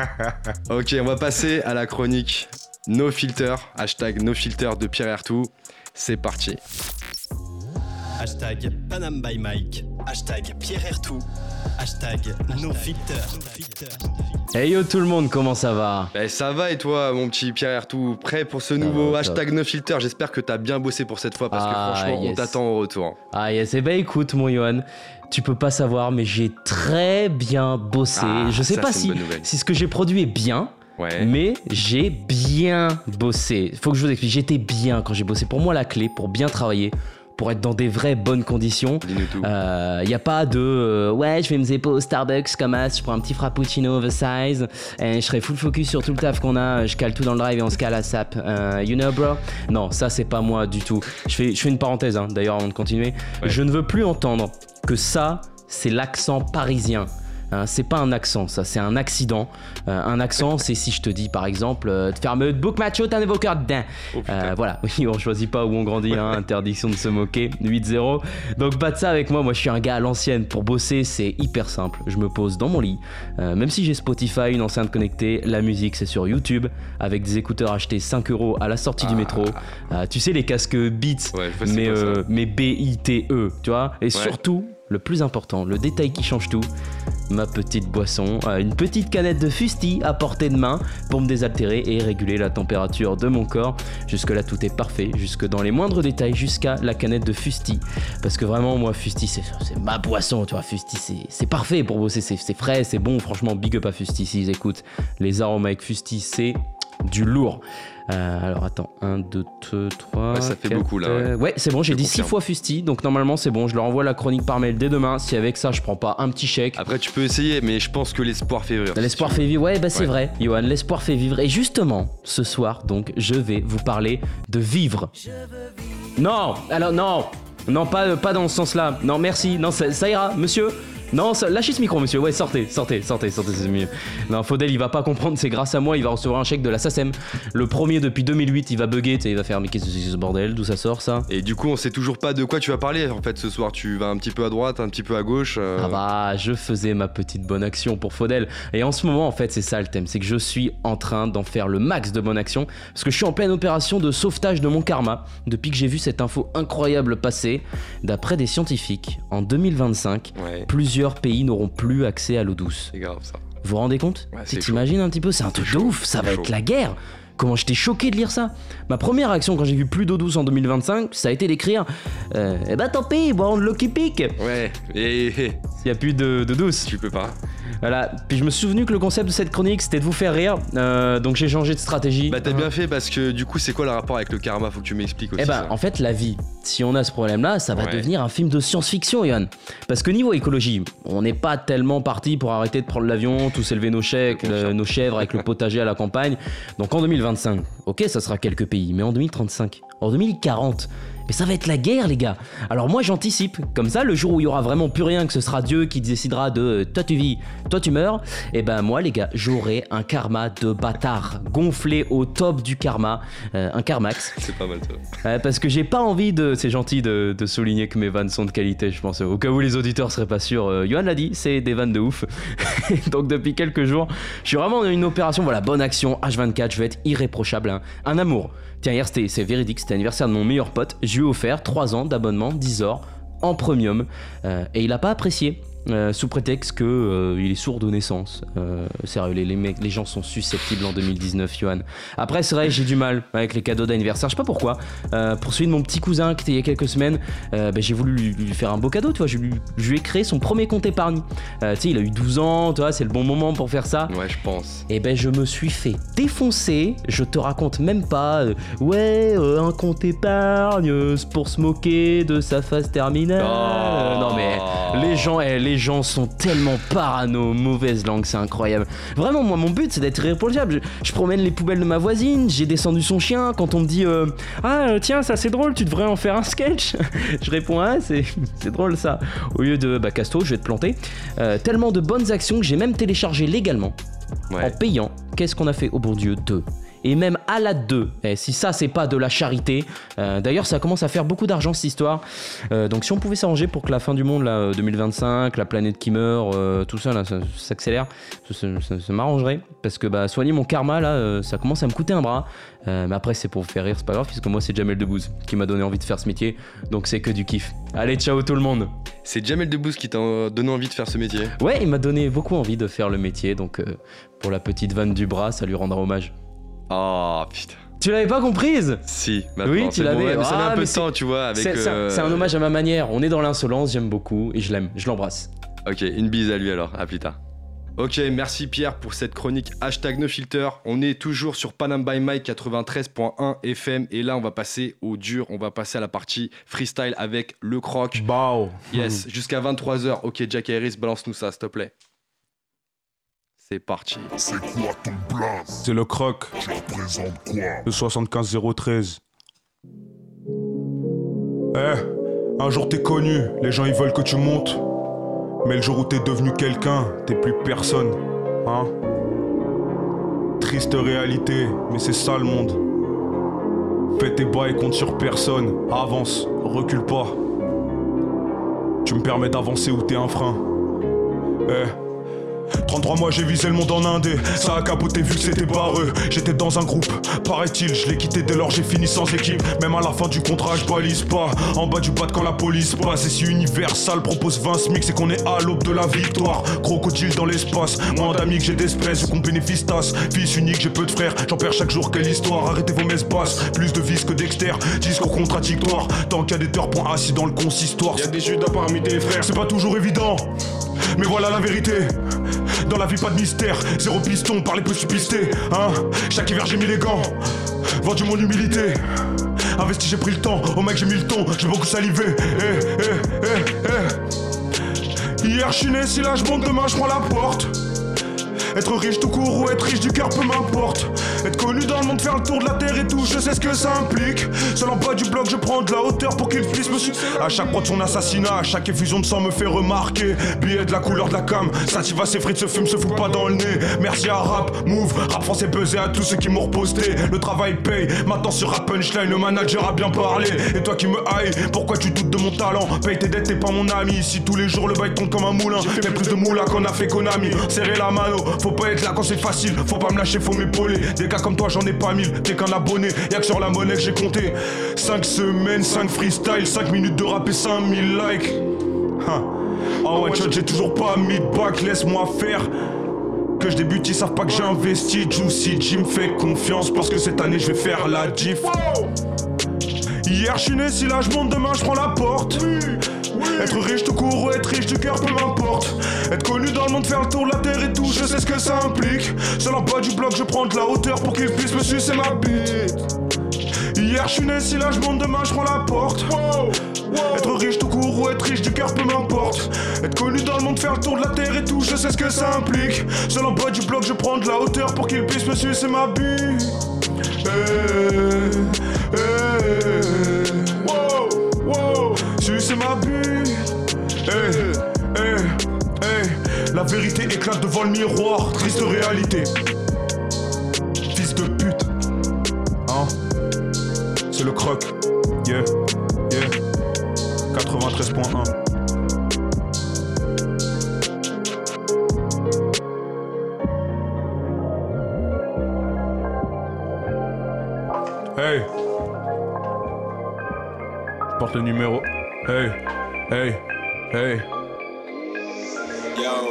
ok, on va passer à la chronique No Filter. Hashtag No Filter de Pierre Ertou. C'est parti. Hashtag Panam by Mike. Hashtag Pierre Ertou. Hashtag No Filter. Hey yo tout le monde, comment ça va ben, Ça va et toi mon petit Pierre Ertou Prêt pour ce nouveau hashtag No Filter J'espère que t'as bien bossé pour cette fois parce que ah, franchement on t'attend au retour. Ah yes, et eh ben écoute mon Johan, tu peux pas savoir mais j'ai très bien bossé. Ah, Je sais pas si, si ce que j'ai produit est bien, Ouais. Mais j'ai bien bossé. Faut que je vous explique. J'étais bien quand j'ai bossé. Pour moi, la clé pour bien travailler, pour être dans des vraies bonnes conditions. Il euh, n'y a pas de euh, ouais, je vais me zépo au Starbucks comme as, je prends un petit frappuccino oversize et je serai full focus sur tout le taf qu'on a, je cale tout dans le drive et on se cale à SAP. Euh, you know, bro? Non, ça, c'est pas moi du tout. Je fais, je fais une parenthèse hein, d'ailleurs avant de continuer. Je ne veux plus entendre que ça, c'est l'accent parisien. Hein, c'est pas un accent, ça, c'est un accident. Euh, un accent, c'est si je te dis par exemple euh, de faire me book macho, t'as un évoqueur dedans. Oh, euh, voilà, oui, on choisit pas où on grandit, hein, interdiction de se moquer, 8-0. Donc pas de ça avec moi, moi je suis un gars à l'ancienne. Pour bosser, c'est hyper simple. Je me pose dans mon lit, même si j'ai Spotify, une enceinte connectée, la musique c'est sur YouTube, avec des écouteurs achetés 5 euros à la sortie du ah. métro. tu sais, les casques Beats, mais, mais B-I-T-E, tu vois, et surtout le plus important, le détail qui change tout, ma petite boisson, une petite canette de fusti à portée de main pour me désaltérer et réguler la température de mon corps. Jusque là tout est parfait, jusque dans les moindres détails, jusqu'à la canette de fusti. Parce que vraiment moi fusti c'est ma boisson, tu vois, fusti c'est parfait pour bosser, c'est frais, c'est bon, franchement big up à fusti s'ils écoutent. Les arômes avec fusti c'est du lourd. Euh, alors attends, 1, 2, 2, 3. Ouais, ça fait beaucoup là. Ouais, c'est bon, j'ai dit 6 fois Fusti, donc normalement c'est bon. Je leur envoie la chronique par mail dès demain. Si avec ça je prends pas un petit chèque. Après, tu peux essayer, mais je pense que l'espoir fait vivre. L'espoir fait vivre, ouais, bah c'est vrai, Johan, l'espoir fait vivre. Et justement, ce soir, donc, je vais vous parler de vivre. Non, alors non, non, pas, pas dans ce sens-là. Non, merci, non, ça ira, monsieur. Non, lâchez ce micro, monsieur. Ouais, sortez, sortez, sortez, sortez, c'est mieux. Non, Faudel, il va pas comprendre, c'est grâce à moi, il va recevoir un chèque de la SACEM. Le premier depuis 2008, il va bugger, il va faire, mais qu'est-ce que c'est ce bordel? D'où ça sort, ça? Et du coup, on sait toujours pas de quoi tu vas parler, en fait, ce soir. Tu vas un petit peu à droite, un petit peu à gauche. Euh. Ah bah, je faisais ma petite bonne action pour Faudel. Et en ce moment, en fait, c'est ça le thème, c'est que je suis en train d'en faire le max de bonne action, parce que je suis en pleine opération de sauvetage de mon karma, depuis que j'ai vu cette info incroyable passer. D'après des scientifiques, en 2025, plusieurs pays n'auront plus accès à l'eau douce. C'est grave ça. Vous vous rendez compte? Tu t'imagines un petit peu, c'est un truc de ouf, ça va être la guerre. Comment j'étais choqué de lire ça. Ma première réaction quand j'ai vu plus d'eau douce en 2025, ça a été d'écrire euh, Eh bah tant pis, bon, qui pique Ouais, et. Il y a plus de, de douce. Tu peux pas. Voilà. Puis je me suis souvenu que le concept de cette chronique c'était de vous faire rire. Euh, donc j'ai changé de stratégie. Bah t'as bien fait parce que du coup c'est quoi le rapport avec le karma? Faut que tu m'expliques aussi. Eh bah en fait la vie, si on a ce problème là, ça va devenir un film de science-fiction, Yann. Parce que niveau écologie, on n'est pas tellement parti pour arrêter de prendre l'avion, tous élever nos, chèques, nos chèvres avec le potager à la campagne. Donc en 2025, ok ça sera quelques pays, mais en 2035, en 2040 mais ça va être la guerre, les gars. Alors moi, j'anticipe. Comme ça, le jour où il y aura vraiment plus rien, que ce sera Dieu qui décidera de euh, toi tu vis, toi tu meurs, et eh ben moi, les gars, j'aurai un karma de bâtard gonflé au top du karma, euh, un karmax. C'est pas mal ça. parce que j'ai pas envie de. C'est gentil de, souligner que mes vannes sont de qualité, je pense. Au cas où les auditeurs seraient pas sûrs, euh, Johan l'a dit, c'est des vannes de ouf. Donc depuis quelques jours, je suis vraiment dans une opération, voilà, bonne action, H24, je vais être irréprochable. Hein. Un amour. Tiens, hier, c'est véridique, c'était l'anniversaire de mon meilleur pote. Je offert 3 ans d'abonnement 10 heures en premium euh, et il a pas apprécié. Euh, sous prétexte que euh, il est sourd de naissance. Euh, sérieux, les, mecs, les gens sont susceptibles en 2019, Johan. Après, c'est vrai, j'ai du mal avec les cadeaux d'anniversaire. Je sais pas pourquoi. pour celui de mon petit cousin qui était il y a quelques semaines, ben, j'ai voulu lui, faire un beau cadeau. Tu vois, je lui, ai créé son premier compte épargne. tu sais, il a eu 12 ans. Tu vois, c'est le bon moment pour faire ça. Ouais, je pense. Et ben, je me suis fait défoncer. Je te raconte même pas. ouais, un compte épargne pour se moquer de sa phase terminale. Oh. non mais les gens, eh, les gens sont tellement parano, mauvaise langue, c'est incroyable. Vraiment, moi, mon but, c'est d'être irréprochable. Je, promène les poubelles de ma voisine, j'ai descendu son chien. Quand on me dit euh, Ah, euh, tiens, ça c'est drôle, tu devrais en faire un sketch, je réponds Ah, c'est drôle ça. Au lieu de Bah, casto, je vais te planter. Euh, tellement de bonnes actions que j'ai même téléchargé légalement. En payant, qu'est-ce qu'on a fait au bon Dieu 2 et même à la 2. Et si ça, c'est pas de la charité. Euh, d'ailleurs, ça commence à faire beaucoup d'argent cette histoire. Euh, donc, si on pouvait s'arranger pour que la fin du monde, là, 2025, la planète qui meurt, euh, tout ça, là, ça, s'accélère, ça, m'arrangerait. Parce que bah, soigner mon karma, là, ça commence à me coûter un bras. mais après, c'est pour vous faire rire, c'est pas grave, puisque moi, c'est Jamel Debbouze qui m'a donné envie de faire ce métier. Donc, c'est que du kiff. Allez, ciao tout le monde. C'est Jamel Debbouze qui t'a donné envie de faire ce métier Ouais, il m'a donné beaucoup envie de faire le métier. Donc, pour la petite vanne du bras, ça lui rendra hommage. Oh putain. Tu l'avais pas comprise Si, maintenant. Oui, tu l'avais. mais ça met un ah, peu de temps, tu vois. Avec, c'est, euh, un hommage à ma manière. On est dans l'insolence, j'aime beaucoup et je l'aime, je l'embrasse. Ok, une bise à lui alors, à plus tard. Ok, merci Pierre pour cette chronique hashtag NoFilter. On est toujours sur Panam by Mike 93.1 FM et là on va passer au dur, on va passer à la partie freestyle avec le croc. Bow. Yes, jusqu'à 23h. Ok, Jack Harris, balance-nous ça s'il te plaît. C'est parti. C'est quoi ton blaze C'est le croc. Tu représentes quoi Le 75013. Eh, un jour t'es connu, les gens ils veulent que tu montes. Mais le jour où t'es devenu quelqu'un, t'es plus personne. Hein Triste réalité, mais c'est ça le monde. Fais tes bas et compte sur personne. Avance, recule pas. Tu me permets d'avancer où t'es un frein. Eh 33 mois j'ai visé le monde en indé Ça a capoté vu que c'était barreux. J'étais dans un groupe, paraît-il Je l'ai quitté dès lors j'ai fini sans équipe. Même à la fin du contrat je balise pas. En bas du bas quand la police passe Et si Universal propose 20 SMIC C'est qu'on est à l'aube de la victoire. Crocodile dans l'espace Moins d'amis que j'ai d'espèces qu'on bénéficie Fils unique j'ai peu de frères J'en perds chaque jour quelle histoire Arrêtez vos messes basses Plus de vis que Dexter Discours contradictoire Tant qu'il y a des point assis dans le consistoire. Y'a des judas parmi tes frères. C'est pas toujours évident mais voilà la vérité. Dans la vie, pas de mystère. Zéro piston par les précipités. Hein Chaque hiver, j'ai mis les gants. Vendu mon humilité. Investi, j'ai pris le temps. Oh mec, j'ai mis le ton. J'ai beaucoup salivé. Eh, eh, eh, eh. Hier, je suis né. Si là, je monte demain, je prends la porte. Être riche tout court ou être riche du cœur, peu m'importe. Être connu dans le monde, faire le tour de la terre et tout, je sais ce que ça implique. Seul en bas du bloc, je prends de la hauteur pour qu'il puisse me suivre. À chaque fois de son assassinat, à chaque effusion de sang me fait remarquer. Billet de la couleur de la cam, Sativa frites, se fume, se fout pas dans le nez. Merci à rap, move, rap français buzzé à tous ceux qui m'ont reposté. Le travail paye, maintenant sur rap punchline, le manager a bien parlé. Et toi qui me haïs, pourquoi tu mon talent Paye tes dettes, t'es pas mon ami. Si tous les jours le bail tombe comme un moulin, fait plus de moula qu'on a fait Konami. Serrer la mano, faut pas être là quand c'est facile, faut pas me lâcher, faut m'épauler. Des gars comme toi, j'en ai pas mille, t'es qu'un abonné, y'a que sur la monnaie que j'ai compté. 5 semaines, 5 freestyle, 5 minutes de rap et 5000 likes. Oh one shot, j'ai toujours pas mis de back, laisse-moi faire. Que je débute, ils savent pas que j'ai investi. Juicy Jim fait confiance parce que cette année je vais faire la diff. Hier je suis né, si là je monte, demain je prends la porte. Être riche tout court ou être riche du cœur, peu m'importe. Être connu dans le monde, faire le tour de la terre et tout, je sais ce que ça implique. Seul en bas du bloc, je prends de la hauteur pour qu'il puisse me sucer ma bite. Hier je suis né, si là je monte, demain je prends la porte. Être riche tout court ou être riche du cœur, peu m'importe. Être connu dans le monde, faire le tour de la terre et tout, je sais ce que ça implique. Seul en bas du bloc, je prends de la hauteur pour qu'il puisse me sucer ma bite. La vérité éclate devant le miroir, triste réalité. Fils de pute. Hein C'est le croc. Yeah, yeah. 93.1. porte le numéro. Hey Hey Hey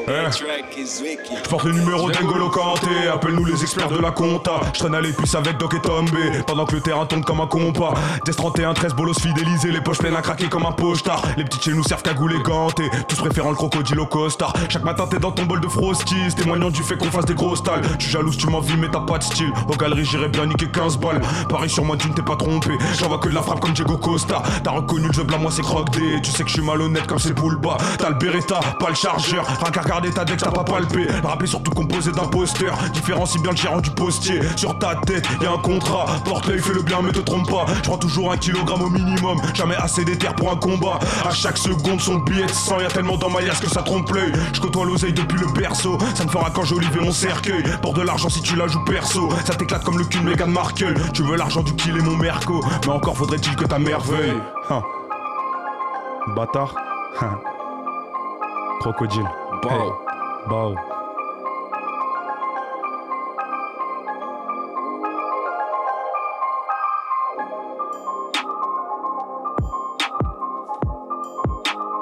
Hein je porte le numéro d'Engolo Kanté, appelle-nous les experts de la compta. Je traîne à l'épice avec Doc et Tombé, pendant que le terrain tombe comme un compas. Des 31, 13 bolos fidélisés, les poches pleines à craquer comme un pochetard. Les petits chez nous servent cagoule et gantés, tous préférant le crocodile au costard. Chaque matin t'es dans ton bol de frosties, témoignant du fait qu'on fasse des grosses talles. Tu jalouse, tu m'envies, mais t'as pas de style. Aux galeries, j'irais bien niquer 15 balles. Paris sur moi, tu ne t'es pas trompé. J'envoie que de la frappe comme Diego Costa. T'as reconnu le jeu blanc, moi c'est croque. Tu sais que je suis malhonnête comme c'est bas T'as le Beretta, pas le chargeur. Rien qu'à regarder ta deck, t'as pas palpé. Rappé surtout composé d'imposteurs. Différencie bien le gérant du postier. Sur ta tête, y a un contrat. Porte l'œil, fais le bien, mais te trompe pas. Je prends toujours un kilogramme au minimum. Jamais assez d'éther pour un combat. À chaque seconde, son billet de sang. Y tellement dans ma liasse que ça trompe l'œil. Je côtoie l'oseille depuis le berceau. Ça me fera quand j'olive mon cercueil. Pour de l'argent si tu la joues perso. Ça t'éclate comme le cul de Meghan Markle. Tu veux l'argent du kill et mon merco. Mais encore faudrait-il que ta mère veuille. Hein. Bâtard. Hein. Crocodile. Bow. Bow.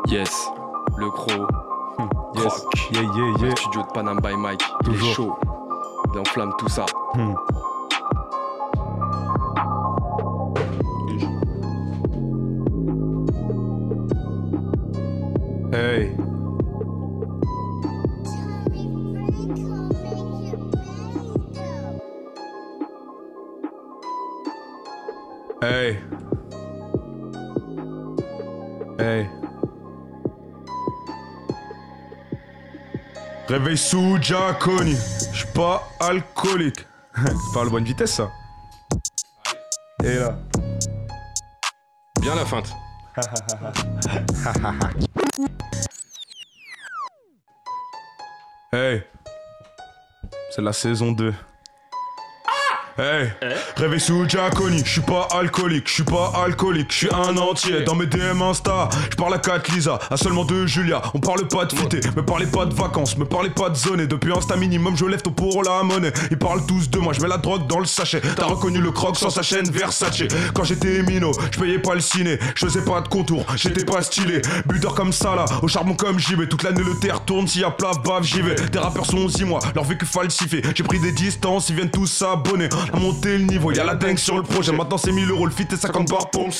Yes, le croc. Yes. Yeah, yeah, Le yeah. studio de Panam by Mike. Il est Toujours. chaud. Il enflamme tout ça. Hmm. Hey. Hey. Hey. Réveil sous Giaconi. Je suis pas alcoolique. C'est pas la bonne vitesse ça. Et là. Bien la feinte. Hey. C'est la saison 2. Hey, réveil sous Giaconi, je suis pas alcoolique, je suis pas alcoolique, je suis un entier. Dans mes DM Insta, je parle à Kat Lisa, à seulement deux Julia, on parle pas de fité, me parlez pas de vacances, me parlez pas de zone et depuis Insta minimum je lève tout pour la monnaie, ils parlent tous de moi, je mets la drogue dans le sachet, t'as reconnu le croc sur sa chaîne Versace, quand j'étais minot, je payais pas le ciné, je faisais pas de contour, j'étais pas stylé, buteur comme ça là, au charbon comme j'y vais, toute l'année le terre tourne, s'il y a plaf bave j'y vais, des rappeurs sont aussi moi, leur vécu falsifié, j'ai pris des distances, ils viennent tous s'abonner, à monter le niveau, y'a la dingue sur le projet, maintenant c'est 1000 euros le fit et 50 bars pour me.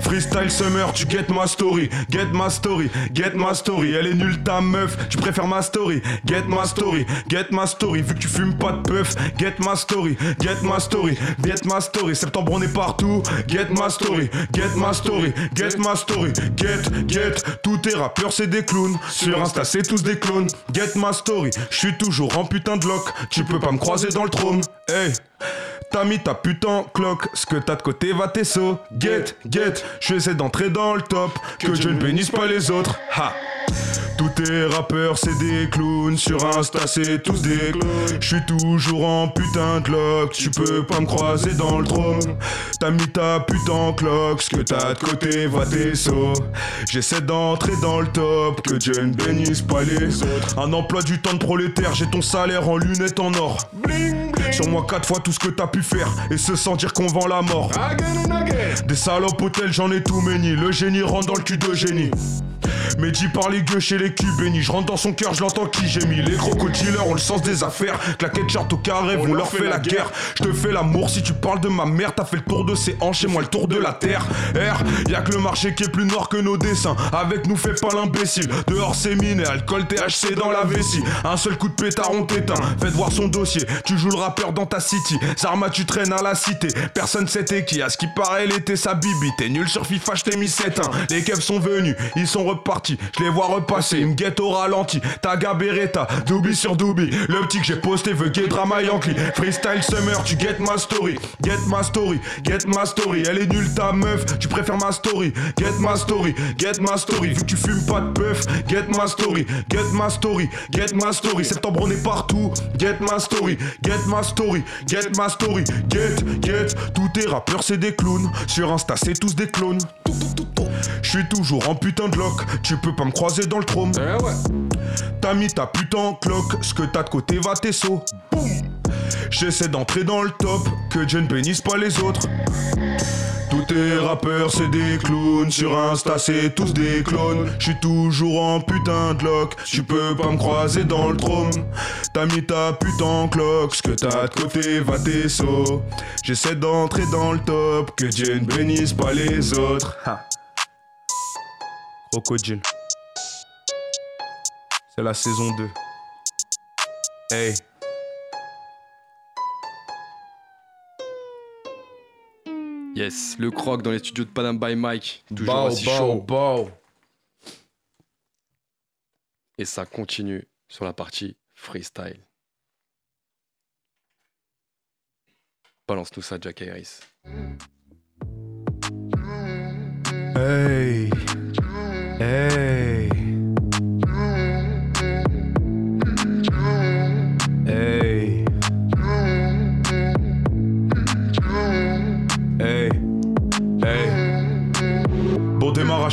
Freestyle Summer, tu get ma story, get ma story, get ma story, elle est nulle ta meuf, tu préfères ma story, get ma story, get ma story, vu que tu fumes pas de puff, get ma story, get ma story, get ma story, septembre on est partout, get ma story, get ma story, get ma story, get, get, tous tes rappeurs c'est des clowns, sur Insta c'est tous des clones, get ma story, je suis toujours en putain de lock, tu peux pas me croiser dans le trône, hey. T'as mis ta putain cloque, ce que t'as de côté va tes sauts. Get, get, je essaie d'entrer dans le top, que je ne bénisse pas les autres. Ha! Tous tes rappeurs c'est des clowns, sur Insta c'est tous des clones. Je suis toujours en putain de lock, tu peux pas me croiser dans le trône. T'as mis ta putain cloque, ce que t'as de côté va tes sauts. J'essaie d'entrer dans le top, que Dieu ne bénisse pas les autres. Un emploi du temps de prolétaire, j'ai ton salaire en lunettes en or. Sur moi quatre fois tout ce que t'as pu faire et se sans dire qu'on vend la mort. Des salopes hôtels, j'en ai tout méni. Le génie rentre dans le cul de génie. Mais dit par les gueux chez les culs bénis. Je rentre dans son cœur, je l'entends qui gémit. Les crocodileurs ont le sens des affaires. Claquette charte au carré, on leur fait la guerre. Je te fais l'amour si tu parles de ma mère. T'as fait le tour de ses hanches et moi le tour de la terre. R, y'a que le marché qui est plus noir que nos dessins. Avec nous, fais pas l'imbécile. Dehors, c'est mine et alcool THC dans la vessie. Un seul coup de pétard, on t'éteint. Faites voir son dossier. Tu joues le dans ta city. Zarma, tu traînes à la cité. Personne sait qui. À ce qui paraît, elle était sa bibi. T'es nul sur FIFA, je mis 7-1. Les keufs sont venus, ils sont repartis. Je les vois repasser, ils me guettent au ralenti. Taga Beretta, doubi sur doubi. Le petit que j'ai posté veut get drama Yankee. Freestyle summer, tu get ma story. Get ma story, get ma story. Elle est nulle ta meuf, tu préfères ma story. Get ma story, get ma story. Vu que tu fumes pas de puff, get ma story, get ma story, get ma story. Septembre on est partout, get ma story, get ma story, get ma story. Get, get, tous tes rappeurs c'est des clowns. Sur Insta c'est tous des clones. Je suis toujours en putain de lock, tu peux pas me croiser dans le trône. Eh ouais. T'as mis ta putain en cloque, ce que t'as de côté va tes sauts. Boum J'essaie d'entrer dans le top, que Dieu ne bénisse pas les autres. Tous tes rappeurs c'est des clowns, sur Insta c'est tous des clones. Je suis toujours en putain de lock, tu peux pas me croiser dans le trône. T'as mis ta putain cloque, ce que t'as de côté va tes sauts. J'essaie d'entrer dans le top, que Dieu ne bénisse pas les autres. Crocodile. C'est la saison 2. Hey. Yes, le croc dans les studios de Panam by Mike. Toujours Bow, aussi bow, chaud. bow. Et ça continue sur la partie freestyle. Balance-nous ça, Jack Harris. Hey. Hey. Hey.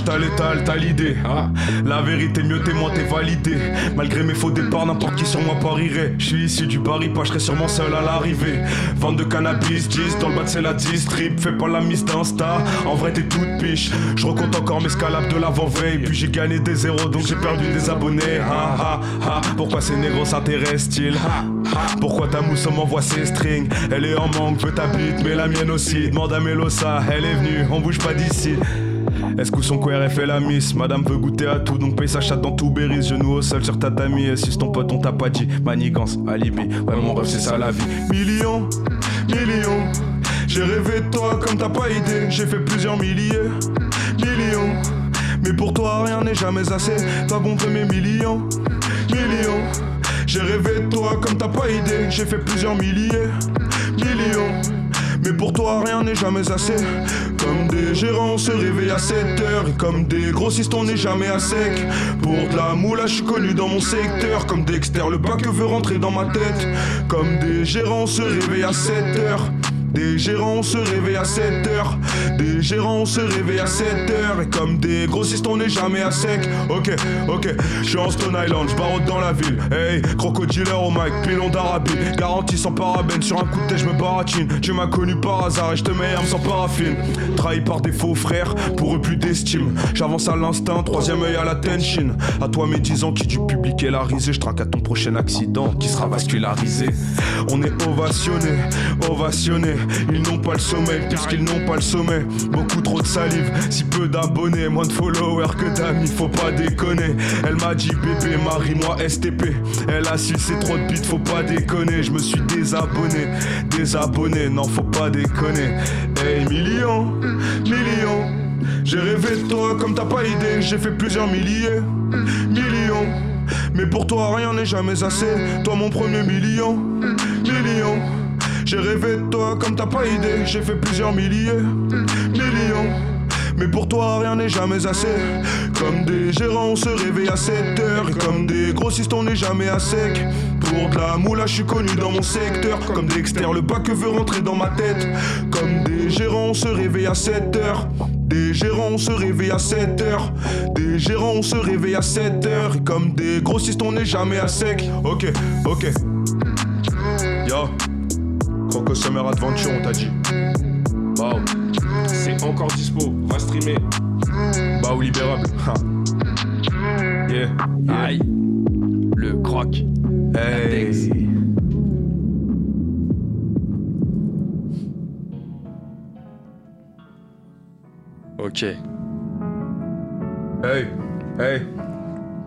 T'as l'étal, t'as l'idée. Ah. La vérité, mieux témoin, t'es validé. Malgré mes faux départs, n'importe qui sur moi parierait. Je suis issu du Paris, pas, je sûrement seul à l'arrivée. Vente de cannabis, 10, dans le bas c'est la distrib. Fais pas la mise d'insta, en vrai t'es toute piche. Je recompte encore mes scalabs de l'avant-veille. Puis j'ai gagné des zéros, donc j'ai perdu des abonnés. Ha ha ha, pourquoi ces négros s'intéressent-ils? Pourquoi ta mousse m'envoie ses strings? Elle est en manque, veut ta bite, mais la mienne aussi. Demande à Melosa, elle est venue, on bouge pas d'ici. Est-ce que son QRF fait la miss? Madame veut goûter à tout, donc paye sa chatte dans tout Berry. Genou au sol sur tatami, et si ton pote, on t'a pas dit. Manigance, alibi, ouais, mon rêve, c'est ça la vie. Millions, millions, j'ai rêvé de toi comme t'as pas idée. J'ai fait plusieurs milliers, millions. Mais pour toi, rien n'est jamais assez. T'as pompé mes millions, millions. J'ai rêvé de toi comme t'as pas idée. J'ai fait plusieurs milliers, millions. Mais pour toi rien n'est jamais assez Comme des gérants se réveille à 7 heures. Comme des grossistes on n'est jamais à sec. Pour de la moula je suis connu dans mon secteur. Comme Dexter le bac veut rentrer dans ma tête. Comme des gérants se réveille à 7 heures des gérants on se réveille à 7 heures. Des gérants on se réveille à 7 heures. Et comme des grossistes on n'est jamais à sec. Ok, ok, je suis en Stone Island, je dans la ville. Hey, crocodile au mic, pilon d'Arabie. Garantie sans parabène, sur un coup de tête je me baratine. Tu m'as connu par hasard et je te mets arme sans paraffine. Trahi par des faux frères, pour eux plus d'estime. J'avance à l'instinct, troisième œil à la tension À toi mes 10 ans qui du public est la risée. Je traque à ton prochain accident qui sera vascularisé. On est ovationné, ovationné Ils n'ont pas le sommeil puisqu'ils n'ont pas le sommet. Beaucoup trop de salive, si peu d'abonnés Moins de followers que d'amis, faut pas déconner. Elle m'a dit bébé, marie-moi STP Elle a su c'est trop de bits, faut pas déconner. Je me suis désabonné, désabonné, non faut pas déconner. Hey millions, millions. J'ai rêvé de toi comme t'as pas idée. J'ai fait plusieurs milliers, millions. Mais pour toi rien n'est jamais assez. Toi mon premier million, million J'ai rêvé de toi comme t'as pas idée. J'ai fait plusieurs milliers, millions. Mais pour toi rien n'est jamais assez. Comme des gérants on se réveille à 7 heures. Et comme des grossistes on n'est jamais à sec. Pour de la moula je suis connu dans mon secteur. Comme Dexter le bac veut rentrer dans ma tête. Comme des gérants on se réveille à 7 heures. Des gérants on se réveille à 7 heures. Des gérants on se réveille à 7 heures. Et comme des grossistes on n'est jamais à sec. Ok, ok. Yo Croco Summer Adventure on t'a dit Wow C'est encore dispo, va streamer. Bah ou libérable. Yeah, yeah. Aïe. Le croc. Hey. Ok. Hey, hey.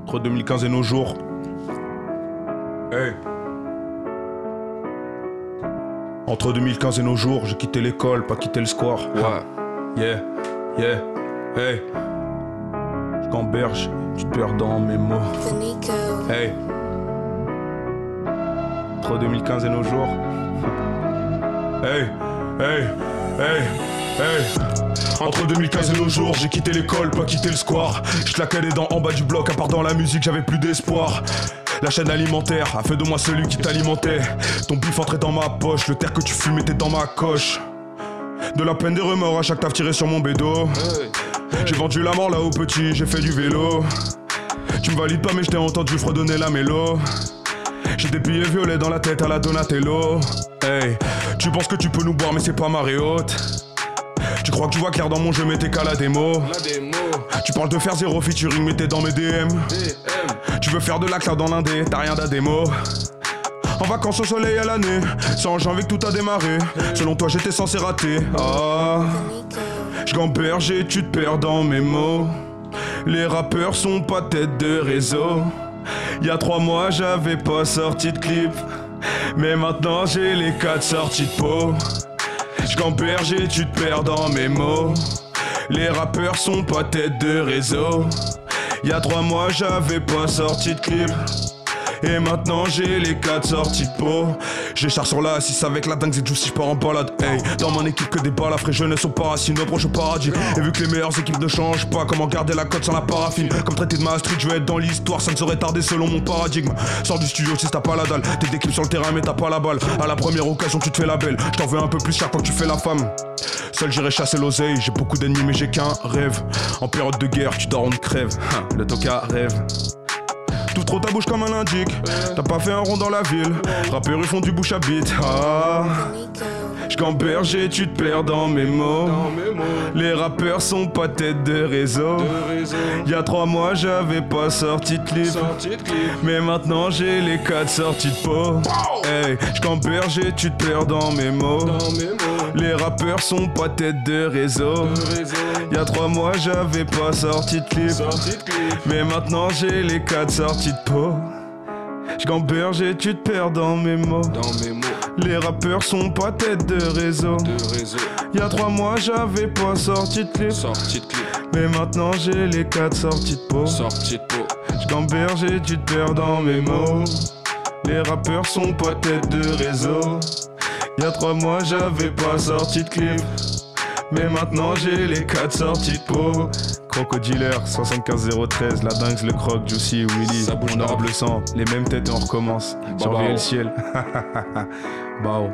Entre 2015 et nos jours. Hey. Entre 2015 et nos jours, j'ai quitté l'école, pas quitté le square. Ouais. Yeah, yeah, hey. Gamberge, tu te perds dans mes mots. Hey. Entre 2015 et nos jours. Hey, hey, hey, hey. Entre 2015 et nos jours, j'ai quitté l'école, pas quitté le square. Je claquais les dents en bas du bloc, à part dans la musique, j'avais plus d'espoir. La chaîne alimentaire a fait de moi celui qui t'alimentait. Ton bif entrait dans ma poche, le terre que tu fumes était dans ma coche. De la peine des remords à chaque taf tiré sur mon bédo. J'ai vendu la mort là au petit, j'ai fait du vélo. Tu me valides pas, mais je t'ai entendu fredonner la mélo. J'ai des billets violets dans la tête à la Donatello. Hey, tu penses que tu peux nous boire, mais c'est pas marée haute. Tu crois que tu vois clair dans mon jeu, mais t'es qu'à la démo. Tu parles de faire zéro featuring, mais t'es dans mes DM. Tu veux faire de la cloud dans l'indé, t'as rien d'adémo. En vacances au soleil à l'année, c'est en janvier que tout a démarré. Selon toi, j'étais censé rater. Ah, je et tu te perds dans mes mots. Les rappeurs sont pas tête de réseau. Il y a trois mois, j'avais pas sorti de clip. Mais maintenant, j'ai les quatre sorties de peau. Je et tu te perds dans mes mots. Les rappeurs sont pas tête de réseau. Il y a trois mois, j'avais pas sorti de clip. Et maintenant j'ai les quatre sorties de peau. J'ai char sur la 6 avec la dingue, c'est juicy, je pars en balade. Hey, dans mon équipe que des balles, frais jeunesse au paracino, proche au paradis. Et vu que les meilleures équipes ne changent pas, comment garder la cote sans la paraffine? Comme traité de Maastricht, je vais être dans l'histoire, ça ne serait tardé selon mon paradigme. Sors du studio si t'as pas la dalle, t'es d'équipe sur le terrain mais t'as pas la balle. À la première occasion, tu te fais la belle. Je t'en veux un peu plus cher quand tu fais la femme. Seul j'irai chasser l'oseille, j'ai beaucoup d'ennemis mais j'ai qu'un rêve. En période de guerre, tu dors, on crève. Le toka rêve. Trop ta bouche comme un indique. T'as pas fait un rond dans la ville. Rappeurs ils font du bouche à bite. Ah. J'gamberge tu te perds dans mes mots. Les rappeurs sont pas tête de réseau. Il y a trois mois j'avais pas sorti de clip. Mais maintenant j'ai les quatre sorties de peau. Hey, j'gamberge tu te perds dans mes mots. Les rappeurs sont pas tête de réseau. Il y a trois mois j'avais pas sorti de clip. Mais maintenant j'ai les quatre sorties de peau. J'gamberge et tu te perds dans mes mots. Les rappeurs sont pas tête de réseau. Il y a trois mois j'avais pas sorti de clip. Mais maintenant j'ai les quatre sorties de peau. Sortie de peau. J'gamberge et tu te perds dans mes mots. Les rappeurs sont pas tête de réseau. Il y a trois mois j'avais pas sorti de clip. Mais maintenant j'ai les quatre sorties de peau. Crocodiller 75013, la dingue, le croc, Juicy, Willy, honorable sang, les mêmes têtes et on recommence. Surveiller le ciel. Bao.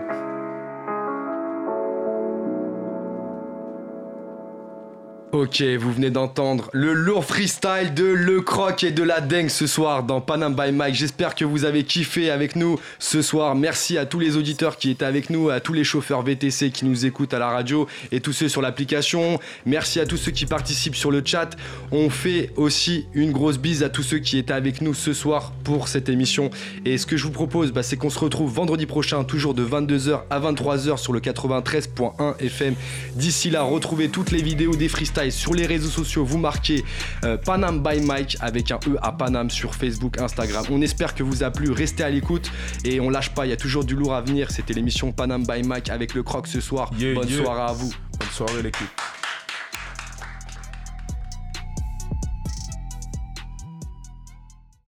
Ok, vous venez d'entendre le lourd freestyle de Le Croc et de la Dengue ce soir dans Panam by Mike. J'espère que vous avez kiffé avec nous ce soir. Merci à tous les auditeurs qui étaient avec nous, à tous les chauffeurs VTC qui nous écoutent à la radio et tous ceux sur l'application. Merci à tous ceux qui participent sur le chat. On fait aussi une grosse bise à tous ceux qui étaient avec nous ce soir pour cette émission. Et ce que je vous propose, bah, c'est qu'on se retrouve vendredi prochain, toujours de 22h à 23h sur le 93.1 FM. D'ici là, retrouvez toutes les vidéos des freestyles sur les réseaux sociaux, vous marquez euh, Panam by Mike avec un E à Panam sur Facebook, Instagram. On espère que vous a plu, restez à l'écoute et on lâche pas, il y a toujours du lourd à venir. C'était l'émission Panam by Mike avec le croc ce soir. Bonne soirée à vous. Bonne soirée l'équipe.